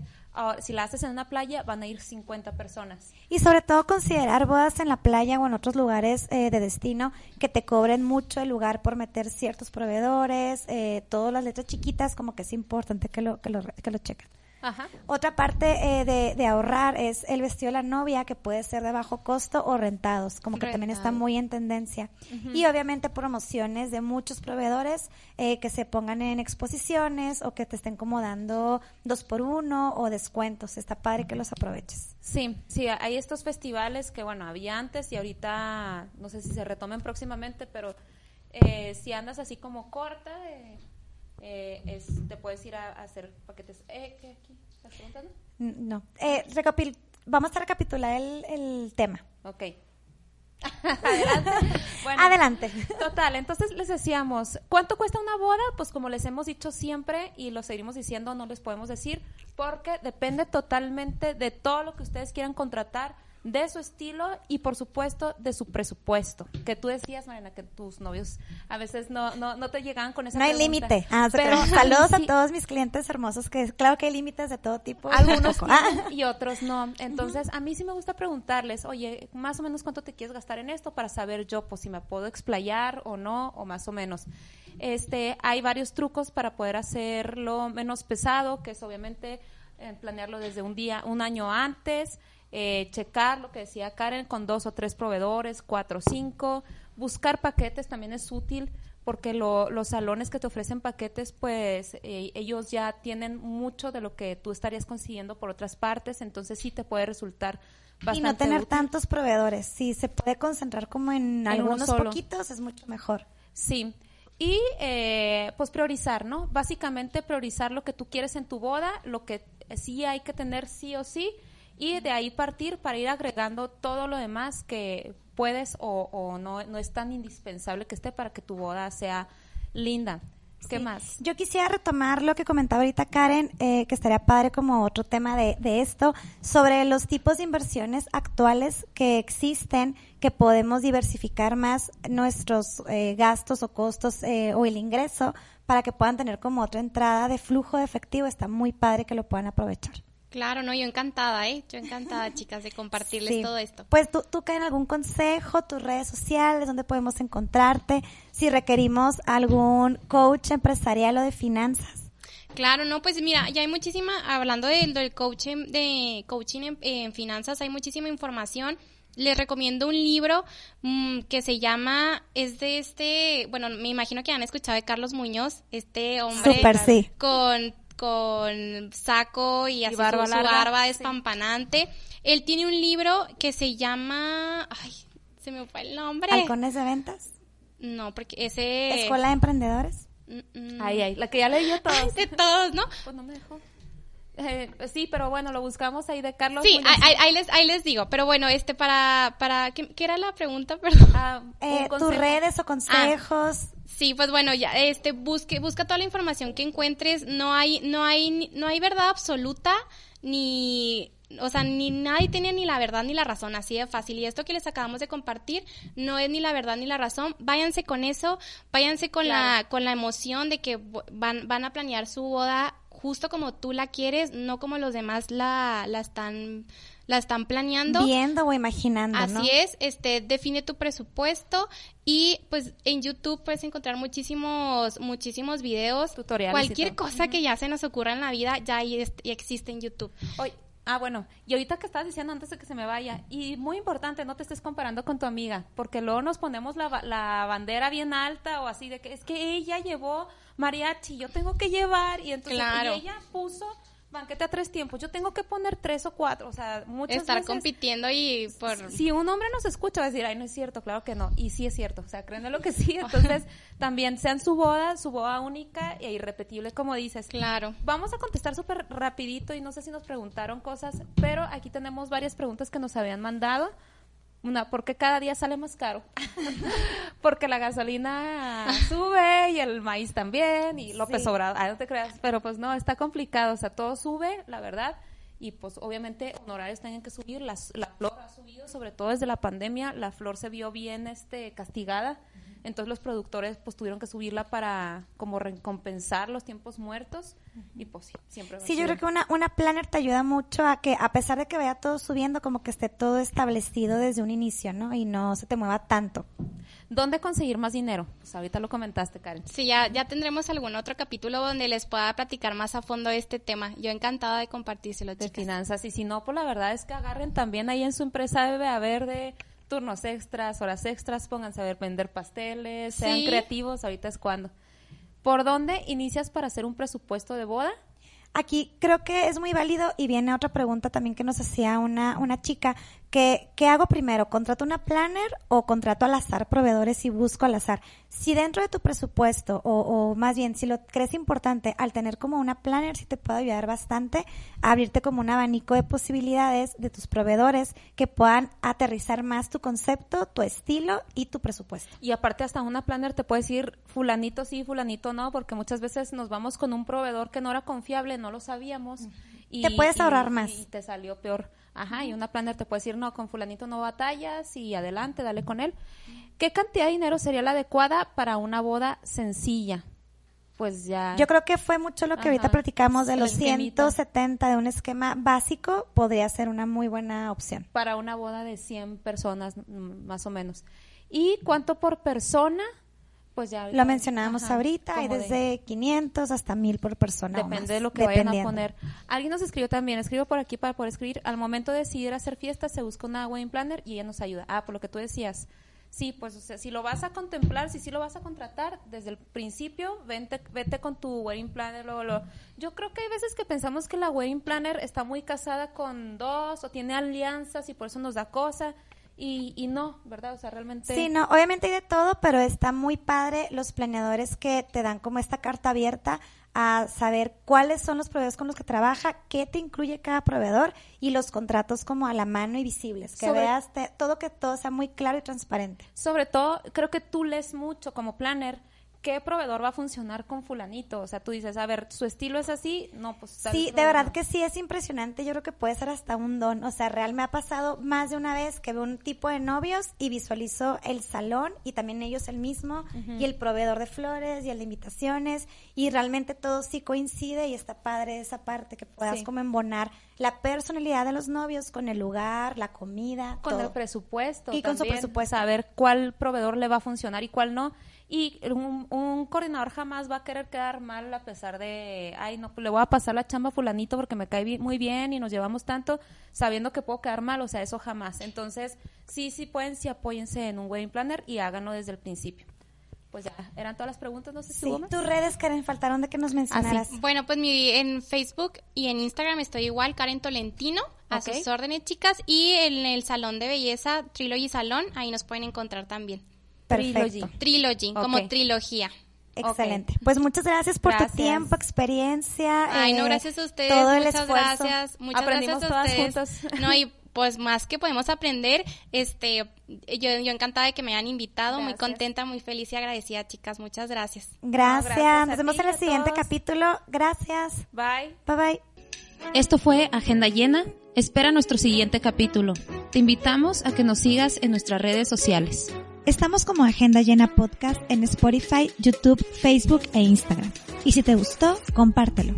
si la haces en una playa van a ir 50 personas. Y sobre todo considerar bodas en la playa o en otros lugares eh, de destino que te cobren mucho el lugar por meter ciertos proveedores, eh, todas las letras chiquitas, como que es importante que lo, que lo, que lo chequen. Ajá. Otra parte eh, de, de ahorrar es el vestido de la novia, que puede ser de bajo costo o rentados, como que también está muy en tendencia. Y obviamente promociones de muchos proveedores eh, que se pongan en exposiciones o que te estén como dando dos por uno o descuentos. Está padre que los aproveches. Sí, sí, hay estos festivales que, bueno, había antes y ahorita no sé si se retomen próximamente, pero eh, si andas así como corta, eh, eh, es- te puedes ir a, a hacer paquetes. Eh, ¿Qué aquí? ¿Estás preguntando? No. Eh, recapil- Vamos a recapitular el, el tema. Ok. Adelante. Bueno, Adelante. Total, entonces les decíamos, ¿cuánto cuesta una boda? Pues como les hemos dicho siempre y lo seguimos diciendo, no les podemos decir, porque depende totalmente de todo lo que ustedes quieran contratar, de su estilo y por supuesto de su presupuesto. Que tú decías, Mariana, que tus novios a veces no, no, no te llegaban con esa No hay límite. Ah, Pero saludos sí, a todos mis clientes hermosos, que claro que hay límites de todo tipo. Algunos. Ah. y otros no. Entonces, a mí sí me gusta preguntarles, oye, más o menos cuánto te quieres gastar en esto para saber yo, pues si me puedo explayar o no, o más o menos. Este, hay varios trucos para poder hacerlo menos pesado, que es obviamente eh, planearlo desde un día, un año antes, eh, checar lo que decía Karen con dos o tres proveedores, cuatro o cinco, buscar paquetes también es útil porque lo- los salones que te ofrecen paquetes, pues eh, ellos ya tienen mucho de lo que tú estarías consiguiendo por otras partes, entonces sí te puede resultar bastante Y no tener útil. tantos proveedores. Si se puede concentrar como en, uno algunos poquitos, es mucho mejor. Sí. Y eh, pues priorizar, ¿no? Básicamente priorizar lo que tú quieres en tu boda, lo que sí hay que tener sí o sí, y de ahí partir para ir agregando todo lo demás que puedes o, o no, no es tan indispensable que esté para que tu boda sea linda. ¿Qué Sí. más? Yo quisiera retomar lo que comentaba ahorita Karen, eh, que estaría padre como otro tema de, de esto, sobre los tipos de inversiones actuales que existen, que podemos diversificar más nuestros eh, gastos o costos eh, o el ingreso para que puedan tener como otra entrada de flujo de efectivo. Está muy padre que lo puedan aprovechar. Claro, no, yo encantada, ¿eh? Yo encantada, chicas, de compartirles Sí. todo esto. Pues tú, tú Karen, algún consejo, tus redes sociales, dónde podemos encontrarte, si requerimos algún coach empresarial o de finanzas. Claro, no, pues mira, ya hay muchísima, hablando del, del coaching, de coaching en, en finanzas, hay muchísima información. Les recomiendo un libro mm, que se llama, es de este, bueno, me imagino que han escuchado de Carlos Muñoz, este hombre Súper, sí. con, con saco y así barba su, larga, barba sí. despampanante. Él tiene un libro que se llama, ay, se me fue el nombre. Halcones de ventas, No, porque ese... escuela de emprendedores. Mm, mm. Ay, ay, la que ya leí yo todos. de todos, ¿no? Pues no me dejó. Eh, sí, pero bueno, lo buscamos ahí de Carlos. Sí, ahí, ahí- les, ahí les digo, pero bueno, este para, para, ¿qué, qué era la pregunta? Perdón. Ah, Eh, tus redes o consejos. Sí, pues bueno, ya, este, busque, busca toda la información que encuentres, no hay, no hay, no hay verdad absoluta, ni, o sea, ni nadie tiene ni la verdad ni la razón, así de fácil, y esto que les acabamos de compartir no es ni la verdad ni la razón, váyanse con eso, váyanse con la, con la emoción de que van, van a planear su boda justo como tú la quieres, no como los demás la, la están, la están planeando. Viendo o imaginando, Así ¿no? es, este, define tu presupuesto y pues en YouTube puedes encontrar muchísimos, muchísimos videos. Tutoriales Cualquier cosa que ya se nos ocurra en la vida ya, ya existe en YouTube. Oye, ah, bueno, y ahorita que estabas diciendo antes de que se me vaya, y muy importante, no te estés comparando con tu amiga, porque luego nos ponemos la, la bandera bien alta o así de que es que ella llevó mariachi, yo tengo que llevar, y entonces Claro. y ella puso banquete a tres tiempos, yo tengo que poner tres o cuatro, o sea, muchas Estar veces... compitiendo y por... Si un hombre nos escucha va a decir, ay, no es cierto, claro que no. Y sí es cierto, o sea, créanme lo que sí. Entonces, también sean su boda, su boda única e irrepetible, como dices. Claro. Vamos a contestar súper rapidito y no sé si nos preguntaron cosas, pero aquí tenemos varias preguntas que nos habían mandado. Una, ¿por qué cada día sale más caro? Porque la gasolina sube y el maíz también y López Sí. Obrador, ah, no te creas, pero pues no, está complicado, o sea, todo sube, la verdad, y pues obviamente honorarios tienen que subir, las- la flor ha subido, sobre todo desde la pandemia, la flor se vio bien este castigada, entonces los productores pues tuvieron que subirla para como recompensar los tiempos muertos y pues sí, siempre Sí, yo creo que una, una planner te ayuda mucho a que, a pesar de que vaya todo subiendo, como que esté todo establecido desde un inicio, ¿no? Y no se te mueva tanto. ¿Dónde conseguir más dinero? Pues ahorita lo comentaste, Karen. Sí, ya, ya tendremos algún otro capítulo donde les pueda platicar más a fondo este tema. Yo encantada de compartírselo, de chicas. finanzas y si no, pues la verdad es que agarren también ahí en su empresa debe haber de turnos extras, horas extras, pónganse a ver vender pasteles, sean Sí. creativos, ahorita es cuando. ¿Por dónde inicias para hacer un presupuesto de boda? Aquí creo que es muy válido y viene otra pregunta también que nos hacía una, una chica, que ¿qué hago primero? ¿Contrato una planner o contrato al azar proveedores y busco al azar? Si dentro de tu presupuesto o, o más bien si lo crees importante al tener como una planner sí te puede ayudar bastante a abrirte como un abanico de posibilidades de tus proveedores que puedan aterrizar más tu concepto, tu estilo y tu presupuesto. Y aparte hasta una planner te puede decir fulanito sí, fulanito no, porque muchas veces nos vamos con un proveedor que no era confiable, no lo sabíamos. Y, Te puedes y- ahorrar más. Y te salió peor Ajá, y una planner te puede decir, no, con fulanito no batallas y adelante, dale con él. ¿Qué cantidad de dinero sería la adecuada para una boda sencilla? Pues ya. Yo creo que fue mucho lo que ahorita platicamos de los esquemita. 170 de un esquema básico, podría ser una muy buena opción. para una boda de 100 personas, mm, más o menos. ¿Y cuánto por persona? Pues ya. Lo mencionábamos Ajá, ahorita, hay de- desde 500 hasta 1000 por persona. o Depende más, de lo que vayan a poner. Alguien nos escribió también, escribo por aquí para poder escribir. Al momento de decidir hacer fiesta, se busca una wedding planner y ella nos ayuda. Ah, por lo que tú decías. Sí, pues o sea, si lo vas a contemplar, si sí lo vas a contratar, desde el principio, vente, vete con tu wedding planner. Luego, luego. Yo creo que hay veces que pensamos que la wedding planner está muy casada con dos o tiene alianzas y por eso nos da cosa. Y, y no, ¿verdad? O sea, realmente... Sí, no, obviamente hay de todo, pero está muy padre los planeadores que te dan como esta carta abierta a saber cuáles son los proveedores con los que trabaja, qué te incluye cada proveedor y los contratos como a la mano y visibles, que Sobre- veas te- todo que todo sea muy claro y transparente. Sobre todo, creo que tú lees mucho como planner qué proveedor va a funcionar con fulanito. O sea, tú dices, a ver, su estilo es así, no, pues Sí, de verdad no. que sí, es impresionante. Yo creo que puede ser hasta un don. O sea, real me ha pasado más de una vez que veo un tipo de novios y visualizo el salón y también ellos el mismo y el proveedor de flores y el de invitaciones y realmente todo sí coincide y está padre esa parte que puedas Sí. como embonar la personalidad de los novios con el lugar, la comida, con todo. el presupuesto. Y con su presupuesto. Saber cuál proveedor le va a funcionar y cuál no. Y un, un coordinador jamás va a querer quedar mal a pesar de, ay, no, pues le voy a pasar la chamba a fulanito porque me cae bi- muy bien y nos llevamos tanto, sabiendo que puedo quedar mal, o sea, eso jamás. Entonces, sí, sí pueden, sí apóyense en un wedding planner y háganlo desde el principio. Pues ya, eran todas las preguntas, no sé si Sí, hubo más. tus redes, Karen, faltaron de que nos mencionaras. Bueno, pues mi, en Facebook y en Instagram estoy igual, Karen Tolentino, a Ok. sus órdenes, chicas. Y en el salón de belleza, Trilogy Salón, ahí nos pueden encontrar también. Perfecto. Trilogy. Trilogy, como trilogía. Excelente. Pues muchas gracias por Gracias. tu tiempo, experiencia. Ay, no, eh, gracias a ustedes. Todo el esfuerzo. gracias. Muchas Aprendimos gracias a todas ustedes. juntas. No, y pues más que podemos aprender, este, yo, yo encantada de que me hayan invitado, muy contenta, muy feliz y agradecida, chicas. Muchas gracias. Gracias. No, gracias a Nos vemos en el siguiente todos. capítulo. Gracias. Bye. Bye bye. Esto fue Agenda Llena. Espera nuestro siguiente capítulo. Te invitamos a que nos sigas en nuestras redes sociales. Estamos como Agenda Llena Podcast en Spotify, YouTube, Facebook e Instagram. Y si te gustó, compártelo.